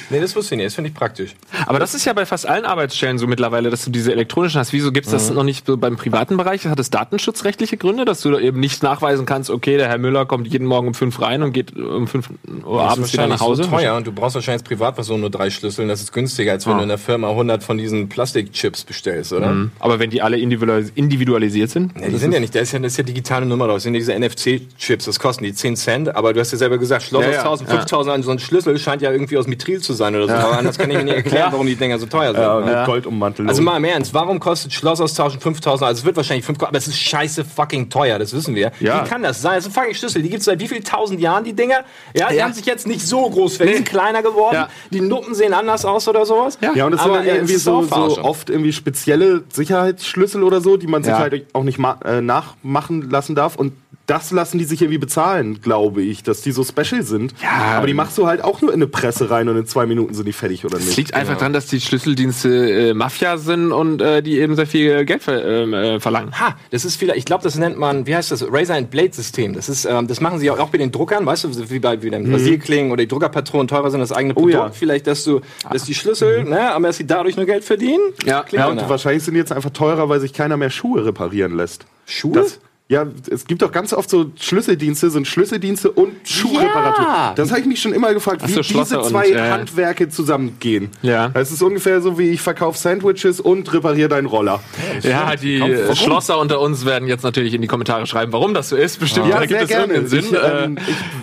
nee, das wusste ich nicht. Das finde ich praktisch. Aber das ist ja bei fast allen Arbeitsstellen so mittlerweile, dass du diese elektronischen hast. Wieso gibt's das noch nicht so beim privaten Bereich? Hat es datenschutzrechtliche Gründe, dass du da eben nicht nachweisen kannst, okay, der Herr Müller kommt jeden Morgen um fünf rein und geht um fünf Uhr Das abends ist wieder nach Hause? So teuer und du brauchst wahrscheinlich als Privatperson nur drei Schlüssel. und Das ist günstiger, als wenn Ah. du in der Firma 100 von diesen Plastikchips bestellst, oder? Mhm. Aber wenn die alle individualis individualisiert sind? Ja, die sind ja nicht, das ist ja, das ist ja digitale Nummer drauf. Das sind ja diese NFC-Chips, das kosten die 10 Cent, aber du hast ja selber gesagt, Schloss Ja, aus ja, 1000, ja. 5000 an so ein Schlüssel scheint ja irgendwie aus Mithril zu sein oder so. Aber anders kann ich mir nicht erklären, warum die Dinger so teuer sind. Ja, mit Ja. Goldummantelung. Also mal im Ernst, warum kostet Schloss austauschen 5000? Also es wird wahrscheinlich 5, aber es ist scheiße fucking teuer, das wissen wir. Wie kann das sein? Das sind fucking Schlüssel, die gibt es seit wie vielen tausend Jahren, die Dinger? Ja, die haben sich jetzt nicht so groß verändert, die Nee. sind kleiner geworden, die Nuppen sehen anders aus oder sowas. Ja, und das aber dann ey, irgendwie so, so oft irgendwie spezielle Sicherheitsschlüssel oder so, die man sich Ja. halt auch nicht äh, nachmachen lassen darf. Und das lassen die sich irgendwie bezahlen, glaube ich, dass die so special sind. Ja. Aber die machst du halt auch nur in eine Presse rein und in zwei Minuten sind die fertig, oder Es nicht? liegt einfach daran, dass die Schlüsseldienste äh, Mafia sind und äh, die eben sehr viel Geld ver ähm, äh, verlangen. Ha, das ist vielleicht, ich glaube, das nennt man, wie heißt das, Razor and Blade System. Das ist, ähm, das machen sie auch, auch bei den Druckern, weißt du, wie bei wie den Rasierklingen oder die Druckerpatronen teurer sind, das eigene Oh Produkt. ja. Vielleicht, dass du, dass die Schlüssel, ne, aber dass sie dadurch nur Geld verdienen. Ja. Klingt Ja, und wahrscheinlich sind die jetzt einfach teurer, weil sich keiner mehr Schuhe reparieren lässt. Schuhe? Das, ja, es gibt doch ganz oft so Schlüsseldienste, sind Schlüsseldienste und Schuhreparatur. Ja. Das habe ich mich schon immer gefragt, Ach wie so, diese zwei und, äh, Handwerke zusammengehen. Ja. Es ist ungefähr so, wie ich verkaufe Sandwiches und repariere deinen Roller. Ja, die äh, Schlosser unter uns werden jetzt natürlich in die Kommentare schreiben, warum das so ist. Bestimmt, da gibt es irgendeinen Sinn. Ich, ähm,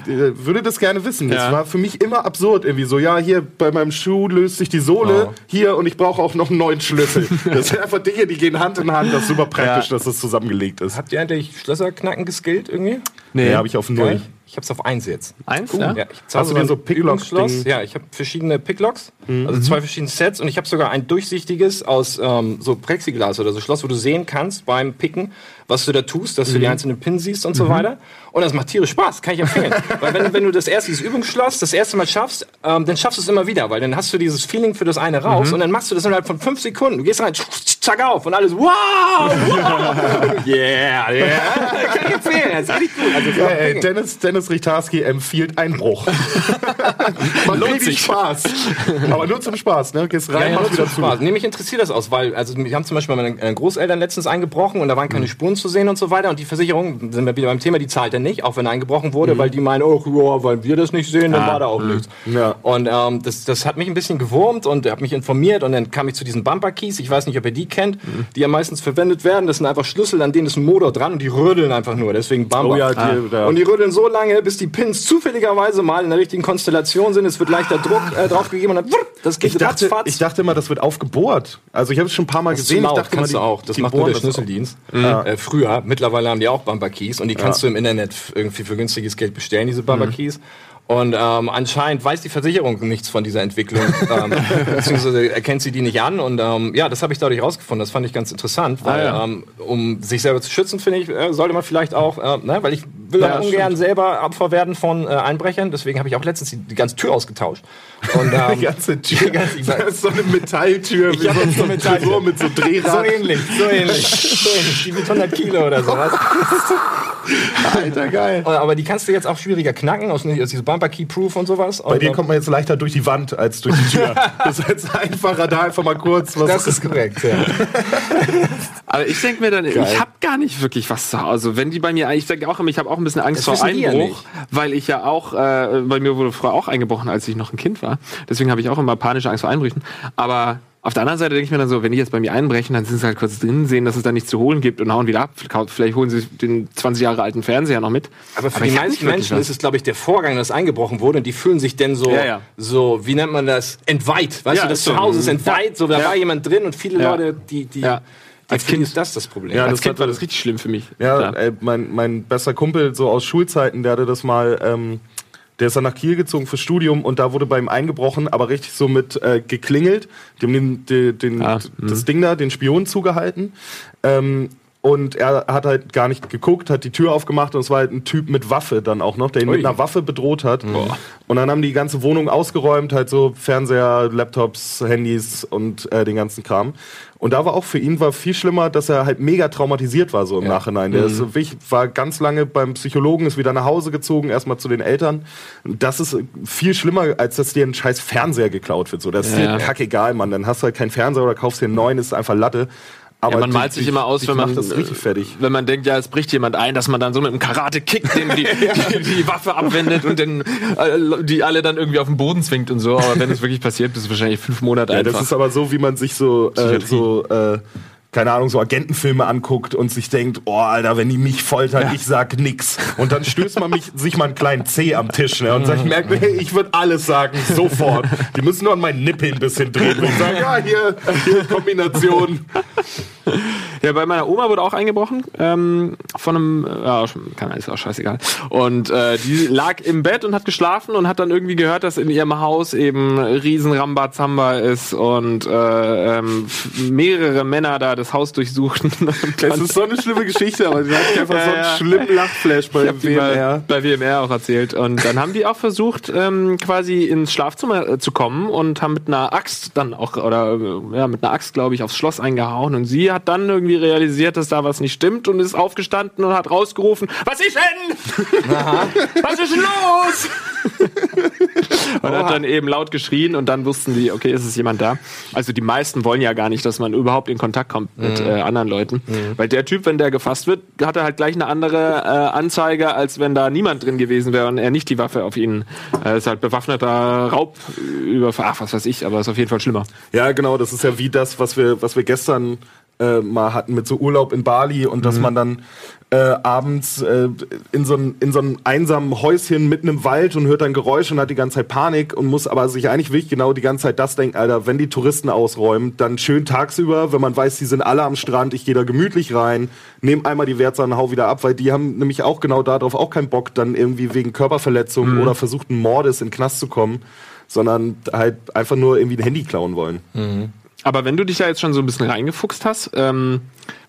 ich äh, würde das gerne wissen. Das Ja. war für mich immer absurd. Irgendwie so, ja, hier bei meinem Schuh löst sich die Sohle, Oh. hier und ich brauche auch noch einen neuen Schlüssel. [laughs] Das sind einfach Dinge, die gehen Hand in Hand. Das ist super praktisch, dass das zusammengelegt ist. Habt ihr eigentlich Schlösserknacken geskillt irgendwie? Nee, habe ich auf null. Ich hab's auf eins jetzt. Eins, Ja, ja? ich Hast du dir ein so? Übungsschloss. Ja, ich habe verschiedene Picklocks, Mhm. also zwei verschiedene Sets und ich habe sogar ein durchsichtiges aus ähm, so Plexiglas oder so Schloss, wo du sehen kannst beim Picken, was du da tust, dass du die Mhm. einzelnen Pins siehst und so weiter. Und das macht tierisch Spaß, kann ich empfehlen. [laughs] weil wenn, wenn du das erste, dieses Übungsschloss, das erste Mal schaffst, ähm, dann schaffst du es immer wieder, weil dann hast du dieses Feeling für das eine Mhm. raus und dann machst du das innerhalb von fünf Sekunden. Du gehst rein, zack auf und alles, wow, wow, [laughs] yeah, yeah. kann ich empfehlen, das ist richtig gut. Also, Ja, ey, Dennis, Dennis Richtarski empfiehlt Einbruch. [laughs] Man Lohnt sich. Spaß. Aber nur zum Spaß, ne? Gehst rein, Ja, ja, machst wieder zu. Spaß. Nee, mich interessiert das aus, weil, also, wir haben zum Beispiel meine äh, Großeltern letztens eingebrochen und da waren keine Mhm. Spuren zu sehen und so weiter und die Versicherung, sind wir wieder beim Thema, die zahlt er nicht, auch wenn eingebrochen wurde, Mhm. weil die meinen, oh, ja, weil wir das nicht sehen, dann war da auch nichts. Ja. Und ähm, das, das hat mich ein bisschen gewurmt und er hat mich informiert und dann kam ich zu diesen Bumper Keys, ich weiß nicht, ob ihr die kennt, Mhm. die ja meistens verwendet werden, das sind einfach Schlüssel, an denen ist ein Motor dran und die rödeln einfach nur, deswegen Bumper. Oh ja, die, da. Und die rödeln so lange, bis die Pins zufälligerweise mal in der richtigen Konstellation sind. Es wird leichter Druck äh, draufgegeben und dann wupp, das geht ich, dachte, ratzfatz. ich dachte immer, das wird aufgebohrt. Also ich habe es schon ein paar Mal Das gesehen. zu laut, ich dachte kannst immer, du auch. Das die macht nur der Schlüsseldienst. Äh, früher, mittlerweile haben die auch Bumper Keys und die kannst du im Internet irgendwie für günstiges Geld bestellen, diese Bumper Keys. Und ähm, anscheinend weiß die Versicherung nichts von dieser Entwicklung, [laughs] ähm, beziehungsweise erkennt sie die nicht an. Und ähm, ja, das habe ich dadurch rausgefunden. Das fand ich ganz interessant, weil Ah, ja. ähm, um sich selber zu schützen, finde ich, äh, sollte man vielleicht auch, äh, ne, weil ich will Ja, auch ungern selber Opfer werden von äh, Einbrechern. Deswegen habe ich auch letztens die, die ganze Tür ausgetauscht. Und, [laughs] ähm, Die ganze [laughs] Tür. Die ganze- das ist so eine Metalltür, wie hab so, so Metalltür. Mit so so Drehrad. ähnlich, so ähnlich, so ähnlich. Die mit 100 Kilo oder sowas. [laughs] Alter, geil. Aber die kannst du jetzt auch schwieriger knacken, aus, aus diesem Bumper Key Proof und sowas. Bei dir kommt man jetzt leichter durch die Wand als durch die Tür. [laughs] das ist jetzt einfacher, da einfach mal kurz was. das ist korrekt, ja. [laughs] Aber ich denke mir dann, ich habe gar nicht wirklich was zu Hause. Wenn die bei mir, ich denke auch immer, ich habe auch ein bisschen Angst Das vor ja Einbruch, nicht. weil ich ja auch, äh, bei mir wurde früher auch eingebrochen, als ich noch ein Kind war. Deswegen habe ich auch immer panische Angst vor Einbrüchen. Aber auf der anderen Seite denke ich mir dann so, wenn die jetzt bei mir einbrechen, dann sind sie halt kurz drin, sehen, dass es da nichts zu holen gibt und hauen wieder ab. Vielleicht holen sie den 20 Jahre alten Fernseher noch mit. Aber für ich die meisten Menschen was. ist es, glaube ich, der Vorgang, dass eingebrochen wurde und die fühlen sich denn so, Ja, ja. so wie nennt man das, entweiht. Weißt Ja, du, das. Zuhause ist entweiht, so da Ja. war jemand drin und viele Ja. Leute, die, die, Als Kind. ist das das Problem. Ja, Als das Kind hat- war das richtig schlimm für mich. Ja, ey, mein, mein bester Kumpel so aus Schulzeiten, der hatte das mal, ähm, der ist dann nach Kiel gezogen fürs Studium und da wurde bei ihm eingebrochen, aber richtig so mit äh, geklingelt. Die haben den, den, den, Ah, das Ding da, den Spion zugehalten. Ähm, Und er hat halt gar nicht geguckt, hat die Tür aufgemacht und es war halt ein Typ mit Waffe dann auch noch, der ihn Ui. mit einer Waffe bedroht hat. Und dann haben die ganze Wohnung ausgeräumt, halt so Fernseher, Laptops, Handys und äh, den ganzen Kram. Und da war auch für ihn war viel schlimmer, dass er halt mega traumatisiert war so im Nachhinein. Der ist so wirklich, war ganz lange beim Psychologen, ist wieder nach Hause gezogen, erstmal zu den Eltern. Das ist viel schlimmer, als dass dir ein scheiß Fernseher geklaut wird. So, das ist Ja. dir kackegal, Mann. Dann hast du halt keinen Fernseher oder kaufst dir einen neuen, ist einfach Latte. Aber Ja, man malt sich immer aus, wenn man das richtig fertig. Wenn man denkt, ja, es bricht jemand ein, dass man dann so mit dem Karate kickt, dem die, [laughs] die, die Waffe abwendet und den, äh, die alle dann irgendwie auf den Boden zwingt und so. Aber wenn es wirklich passiert, bist du wahrscheinlich fünf Monate Ja, einfach. das ist aber so, wie man sich so, äh, so äh, keine Ahnung, so Agentenfilme anguckt und sich denkt, oh, Alter, wenn die mich foltern, ich sag nix. Und dann stößt man mich, sich mal einen kleinen C am Tisch ne, und sagt, merkt, hey, ich würde alles sagen, sofort. Die müssen nur an meinen Nippel ein bisschen drehen und sagen, ja, hier, hier Kombination. Ja, bei meiner Oma wurde auch eingebrochen ähm, von einem, ja, kann ist auch scheißegal. Und äh, die lag im Bett und hat geschlafen und hat dann irgendwie gehört, dass in ihrem Haus eben riesen Rambazamba ist und äh, ähm, mehrere Männer da das Haus durchsuchten. [laughs] Das ist so eine schlimme Geschichte, aber die hat einfach so [laughs] Ja, ja. einen schlimmen Lachflash bei WMR. bei WMR auch erzählt. Und dann haben die auch versucht, ähm, quasi ins Schlafzimmer äh, zu kommen und haben mit einer Axt dann auch, oder äh, ja, mit einer Axt, glaube ich, aufs Schloss eingehauen. Und sie hat dann irgendwie realisiert, dass da was nicht stimmt und ist aufgestanden und hat rausgerufen, was ist denn? Was ist los? [laughs] und hat dann eben laut geschrien und dann wussten die, okay, ist es jemand da. Also die meisten wollen ja gar nicht, dass man überhaupt in Kontakt kommt mit äh, anderen Leuten. Weil der Typ, wenn der gefasst wird, hat er halt gleich eine andere äh, Anzeige, als wenn da niemand drin gewesen wäre und er nicht die Waffe auf ihn. Äh, ist halt bewaffneter Raubüberfall, ach, was weiß ich, aber ist auf jeden Fall schlimmer. Ja, genau, das ist ja wie das, was wir, was wir gestern äh, mal hatten mit so Urlaub in Bali und dass man dann äh, abends äh, in so ein in so einem einsamen Häuschen mitten im Wald und hört dann Geräusche und hat die ganze Zeit Panik und muss aber sich eigentlich wirklich genau die ganze Zeit das denken, Alter, wenn die Touristen ausräumen, dann schön tagsüber, wenn man weiß, die sind alle am Strand, ich gehe da gemütlich rein, nehme einmal die Wertsachen, hau wieder ab, weil die haben nämlich auch genau darauf auch keinen Bock, dann irgendwie wegen Körperverletzung oder versuchten Mordes in den Knast zu kommen, sondern halt einfach nur irgendwie ein Handy klauen wollen. Aber wenn du dich da jetzt schon so ein bisschen reingefuchst hast, ähm,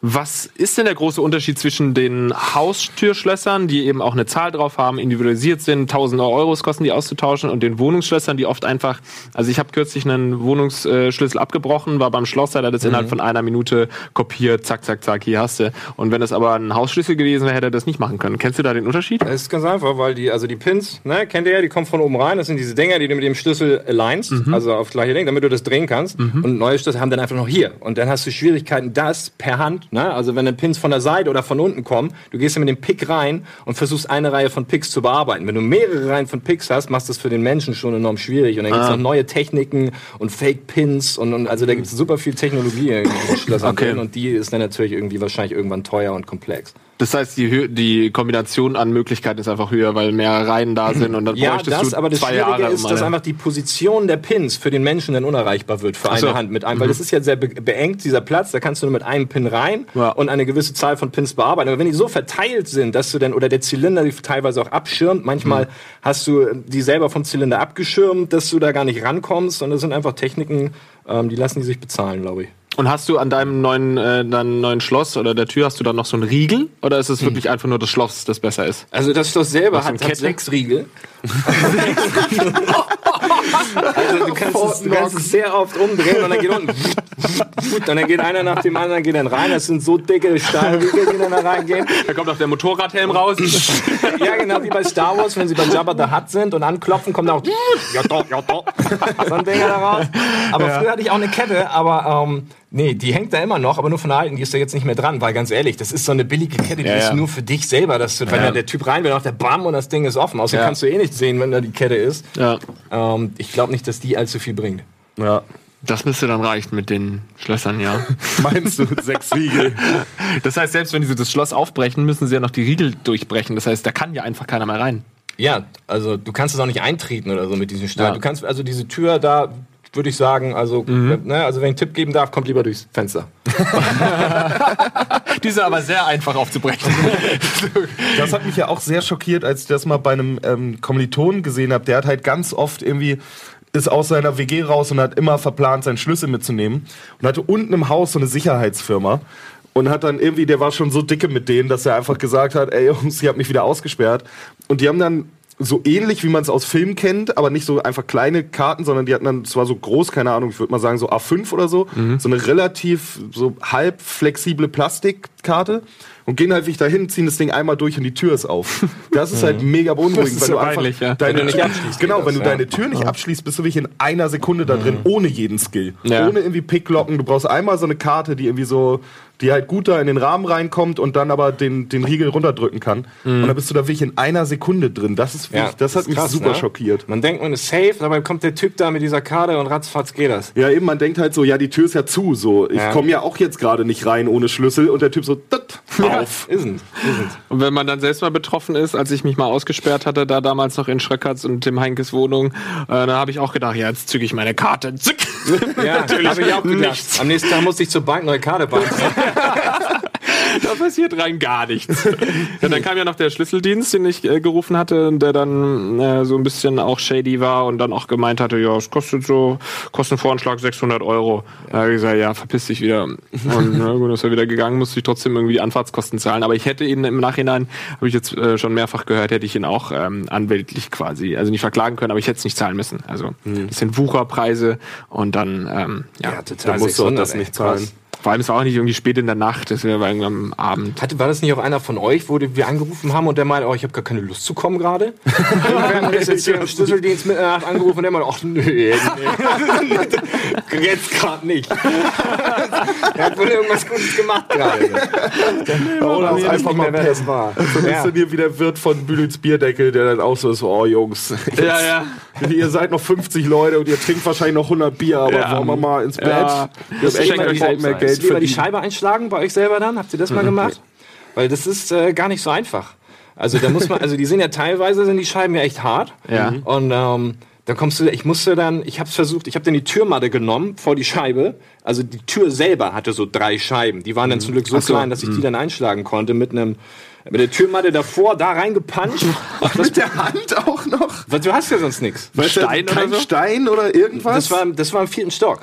was ist denn der große Unterschied zwischen den Haustürschlössern, die eben auch eine Zahl drauf haben, individualisiert sind, tausende Euros kosten die auszutauschen, und den Wohnungsschlössern, die oft einfach, also ich habe kürzlich einen Wohnungsschlüssel abgebrochen, war beim Schlosser, der hat das innerhalb von einer Minute kopiert, zack, zack, zack, hier hast du. Und wenn das aber ein Hausschlüssel gewesen wäre, hätte er das nicht machen können. Kennst du da den Unterschied? Das ist ganz einfach, weil die, also die Pins, ne, kennt ihr ja, die kommen von oben rein. Das sind diese Dinger, die du mit dem Schlüssel alignst, also auf gleiche Ding, damit du das drehen kannst. Und neue Schlüssel haben dann einfach noch hier. Und dann hast du Schwierigkeiten, das per Hand, ne, also wenn dann Pins von der Seite oder von unten kommen, du gehst dann mit dem Pick rein und versuchst eine Reihe von Picks zu bearbeiten. Wenn du mehrere Reihen von Picks hast, machst du das für den Menschen schon enorm schwierig. Und dann gibt's noch neue Techniken und Fake-Pins und, und also da gibt's super viel Technologie in [laughs] Schlössern Okay. und die ist dann natürlich irgendwie wahrscheinlich irgendwann teuer und komplex. Das heißt, die, die Kombination an Möglichkeiten ist einfach höher, weil mehr Reihen da sind und dann Ja, bräuchtest das, du aber das zwei Schwierige Jahre. ist, dass eine- einfach die Position der Pins für den Menschen dann unerreichbar wird für eine so. Hand mit einem, weil das ist ja sehr be beengt, dieser Platz, da kannst du nur mit einem Pin rein Ja. und eine gewisse Zahl von Pins bearbeiten. Aber wenn die so verteilt sind, dass du dann, oder der Zylinder die teilweise auch abschirmt, manchmal hast du die selber vom Zylinder abgeschirmt, dass du da gar nicht rankommst und das sind einfach Techniken, ähm, die lassen die sich bezahlen, glaube ich. Und hast du an deinem neuen, äh, deinem neuen Schloss oder der Tür hast du dann noch so einen Riegel? Oder ist es wirklich einfach nur das Schloss, das besser ist? Also das Schloss selber hat, hat sechs Riegel. also du kannst, es, du kannst es sehr oft umdrehen und dann geht unten. und dann geht einer nach dem anderen geht dann rein. Das sind so dicke Stahlriegel, die dann da reingehen. Da kommt auch der Motorradhelm raus. [laughs] Ja, genau wie bei Star Wars, wenn sie bei Jabba the Hutt sind und anklopfen, kommt auch ja doch, ja doch. so ein Ding da raus. Aber früher hatte ich auch eine Kette, aber ähm, nee, die hängt da immer noch, aber nur von der alten, die ist da jetzt nicht mehr dran, weil ganz ehrlich, das ist so eine billige Kette, die Ja, ist ja. nur für dich selber, dass du, wenn da der Typ rein will, macht der Bam und das Ding ist offen. Außerdem Ja. kannst du eh nicht sehen, wenn da die Kette ist. ja. Ähm, ich glaube nicht, dass die allzu viel bringt. Ja. Das müsste dann reichen mit den Schlössern, ja. [laughs] Meinst du, sechs Riegel? [laughs] Das heißt, selbst wenn sie das Schloss aufbrechen, müssen sie ja noch die Riegel durchbrechen. Das heißt, da kann ja einfach keiner mehr rein. Ja, also du kannst es auch nicht eintreten oder so mit diesem Stahl. Ja. Du kannst also diese Tür da würde ich sagen, also ne, also wenn ich einen Tipp geben darf, kommt lieber durchs Fenster. [laughs] Die sind aber sehr einfach aufzubrechen. [laughs] Das hat mich ja auch sehr schockiert, als ich das mal bei einem ähm, Kommilitonen gesehen habe. Der hat halt ganz oft irgendwie ist aus seiner WG raus und hat immer verplant, seinen Schlüssel mitzunehmen und hatte unten im Haus so eine Sicherheitsfirma. und hat dann irgendwie, der war schon so dicke mit denen, dass er einfach gesagt hat, ey Jungs, ihr habt mich wieder ausgesperrt. Und die haben dann so ähnlich, wie man es aus Filmen kennt, aber nicht so einfach kleine Karten, sondern die hatten dann zwar so groß, keine Ahnung, ich würde mal sagen so A5 oder so, so eine relativ so halb flexible Plastikkarte und gehen halt wirklich dahin, ziehen das Ding einmal durch und die Tür ist auf. [laughs] Das ist halt mega beunruhigend, weil so du einfach ja. deine Wenn du nicht abschließt, Genau, wenn du deine Tür nicht abschließt, bist du wirklich in einer Sekunde da drin, ohne jeden Skill. Ja. Ohne irgendwie Picklocken. Du brauchst einmal so eine Karte, die irgendwie so, die halt gut da in den Rahmen reinkommt und dann aber den, den Riegel runterdrücken kann. Und dann bist du da wirklich in einer Sekunde drin. Das ist wirklich, das hat mich krass, super ne? schockiert. Man denkt, man ist safe, dabei kommt der Typ da mit dieser Karte und ratzfatz geht das. Ja, eben, man denkt halt so, ja, die Tür ist ja zu, so. Ich Ja. komme ja auch jetzt gerade nicht rein ohne Schlüssel und der Typ so, "Tut, auf. Isn't. Isn't. Und wenn man dann selbst mal betroffen ist, als ich mich mal ausgesperrt hatte, da damals noch in Schröckerts und Tim Heinkes Wohnung, äh, da habe ich auch gedacht, ja, jetzt zücke ich meine Karte. Zück. Ja, [laughs] habe ich auch gedacht. Nichts. Am nächsten Tag musste ich zur Bank neue Karte bauen. [laughs] [laughs] Da passiert rein gar nichts. ja, dann kam ja noch der Schlüsseldienst, den ich äh, gerufen hatte, der dann äh, so ein bisschen auch shady war und dann auch gemeint hatte, ja, es kostet so, kostet ein Voranschlag 600 Euro. Da habe ich gesagt, ja, verpiss dich wieder. Und [laughs] na gut, ist er wieder gegangen, musste ich trotzdem irgendwie die Anfahrtskosten zahlen. Aber ich hätte ihn im Nachhinein, habe ich jetzt äh, schon mehrfach gehört, hätte ich ihn auch ähm, anwältlich quasi, also nicht verklagen können, aber ich hätte es nicht zahlen müssen. Also das sind Wucherpreise und dann, ähm, ja, total. Dann musst du auch 600, das nicht zahlen. krass. Vor allem ist auch nicht irgendwie spät in der Nacht, das wäre irgendwann am Abend. Hatte, war das nicht auch einer von euch, wo wir angerufen haben und der meinte, oh, ich habe gar keine Lust zu kommen gerade? wir haben jetzt hier im Schlüsseldienst mit Nacht angerufen und der meinte, ach nee, nee. jetzt gerade nicht. er hat wohl irgendwas Gutes gemacht gerade. Oder weiß einfach mal wer das war. So bist du dir wie der Wirt von Bülüts Bierdeckel, der dann auch so ist, oh Jungs, jetzt, Ja, ja. Ihr seid noch 50 Leute und ihr trinkt wahrscheinlich noch 100 Bier, aber Ja. wollen wir mal ins Bett? Ja. Wir haben echt Schenkt keinen euch Bock selbst mehr. Geld Lieber die. Scheibe einschlagen bei euch selber dann? Habt ihr das mal gemacht? Weil das ist äh, gar nicht so einfach. Also da muss man, also die sind ja teilweise sind die Scheiben ja echt hart. Ja. Und ähm, dann kommst du, ich musste dann, ich habe es versucht, ich habe dann die Türmatte genommen vor die Scheibe. Also die Tür selber hatte so drei Scheiben. Die waren dann zum Glück so, so. klein, dass ich die dann einschlagen konnte mit einem mit der Türmatte davor da reingepuncht. Mit der Hand auch noch? Weil du hast ja sonst nichts. Weißt Stein oder kein so? Stein oder irgendwas? Das war, das war im vierten Stock.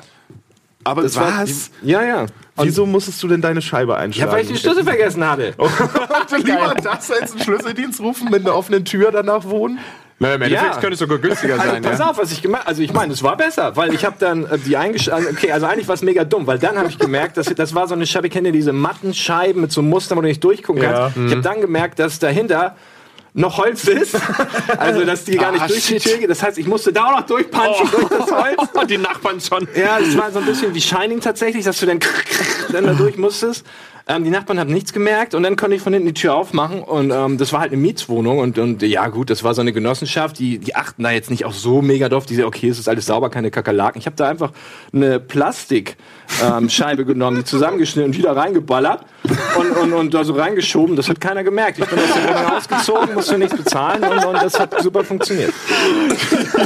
Aber Das war, was? ja, ja. Wieso musstest du denn deine Scheibe Ja, einschlagen? weil ich den Schlüssel vergessen hatte. [laughs] [laughs] Lieber das als einen Schlüsseldienst rufen, mit einer offenen Tür danach wohnen? Na, Im Endeffekt Ja. könnte es sogar günstiger Also sein. pass ja. auf, was ich gemacht Also ich meine, es war besser, weil ich habe dann äh, die eingeschlagen. Okay, also eigentlich war es mega dumm, weil dann habe ich gemerkt, dass das war so eine Scheibe, ich kenne diese matten Scheiben mit so Mustern, wo du nicht durchgucken Ja. kannst. Ich habe dann gemerkt, dass dahinter noch Holz ist, [laughs] also dass die gar nicht Ah, durch die shit. Tür geht. Das heißt, ich musste da auch noch durchpunchen durch das Holz. [laughs] Und die Nachbarn schon. Ja, das war so ein bisschen wie Shining tatsächlich, dass du dann, [laughs] dann da durch musstest. Ähm, die Nachbarn haben nichts gemerkt und dann konnte ich von hinten die Tür aufmachen und ähm, das war halt eine Mietswohnung und, und ja gut, das war so eine Genossenschaft, die, die achten da jetzt nicht auch so mega drauf, die sagen, okay, es ist alles sauber, keine Kakerlaken. Ich habe da einfach eine Plastikscheibe ähm, genommen, die zusammengeschnitten und wieder reingeballert und, und, und da so reingeschoben, das hat keiner gemerkt. Ich bin aus der Wohnung ausgezogen, musste nichts bezahlen und, und das hat super funktioniert.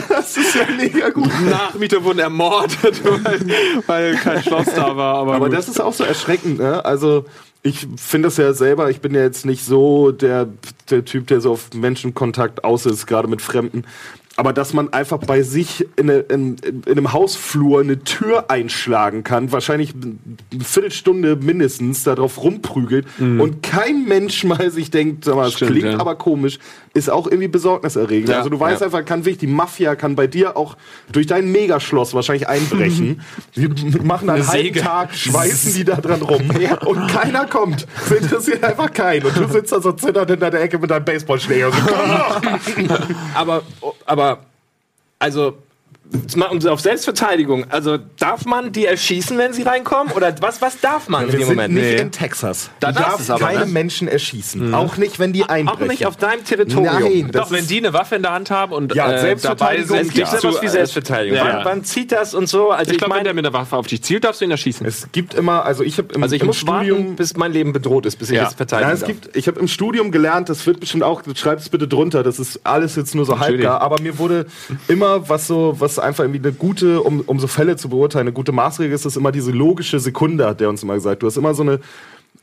Das ist ja mega gut. Nachmieter wurden ermordet, [laughs] weil, weil kein Schloss da war. Aber, Aber gut. das ist auch so erschreckend, ne? Also ich finde das ja selber, ich bin ja jetzt nicht so der, der Typ, der so auf Menschenkontakt aus ist, gerade mit Fremden. Aber dass man einfach bei sich in, eine, in, in einem Hausflur eine Tür einschlagen kann, wahrscheinlich eine Viertelstunde mindestens darauf rumprügelt und kein Mensch mal sich denkt, sag mal, das Stimmt, klingt ja. aber komisch, ist auch irgendwie besorgniserregend. Ja, also du weißt ja. einfach, kann wirklich, die Mafia kann bei dir auch durch dein Megaschloss wahrscheinlich einbrechen. [laughs] Die machen einen halben. Tag, schweißen die da dran rum [laughs] und keiner kommt. Es interessiert einfach keinen. Und du sitzt da so zitternd hinter der Ecke mit deinem Baseballschläger. So, [laughs] aber, aber, also, auf Selbstverteidigung, also darf man die erschießen, wenn sie reinkommen? Oder was, was darf man in Wir dem sind Moment? nicht Nee. in Texas. Da es aber, keine ne? Menschen erschießen. Auch nicht, wenn die einbrechen. Auch nicht auf deinem Territorium. Nein, das Doch, wenn die eine Waffe in der Hand haben und Ja, äh, dabei Selbstverteidigung sind, Es gibt Ja. sowas wie Selbstverteidigung. Ja, wann, wann zieht das und so? Also Ich ich, glaube, wenn meine, der mit einer Waffe auf dich zielt, darfst du ihn erschießen. Es gibt immer, also ich habe im, also ich im muss Studium warten, bis mein Leben bedroht ist, bis ich Ja. jetzt verteidigen Ja, es darf. gibt, ich habe im Studium gelernt, das wird bestimmt auch, schreibt es bitte drunter, das ist alles jetzt nur so halbgar, aber mir wurde immer, was so, was einfach irgendwie eine gute, um, um so Fälle zu beurteilen, eine gute Maßregel ist, ist immer diese logische Sekunde, hat der uns immer gesagt. Du hast immer so eine,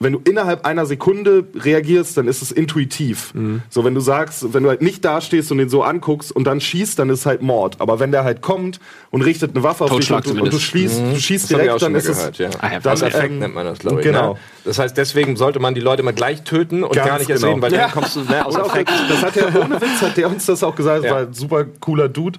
wenn du innerhalb einer Sekunde reagierst, dann ist es intuitiv. Mhm. So, wenn du sagst, wenn du halt nicht dastehst und den so anguckst und dann schießt, dann ist es halt Mord. Aber wenn der halt kommt und richtet eine Waffe auf dich und, du, und du, schließt, mhm. du schießt direkt, dann ist gehört, es. Ja. Ah, dann, Effekt ähm, nennt man das, glaube ich. Genau. Ne? Das heißt, deswegen sollte man die Leute mal gleich töten und Ganz gar nicht erst genau. sehen, weil ja. dann kommst du ne, [laughs] aus Effekt. Das hat er ohne Witz, hat der uns das auch gesagt, das war ein super cooler Dude.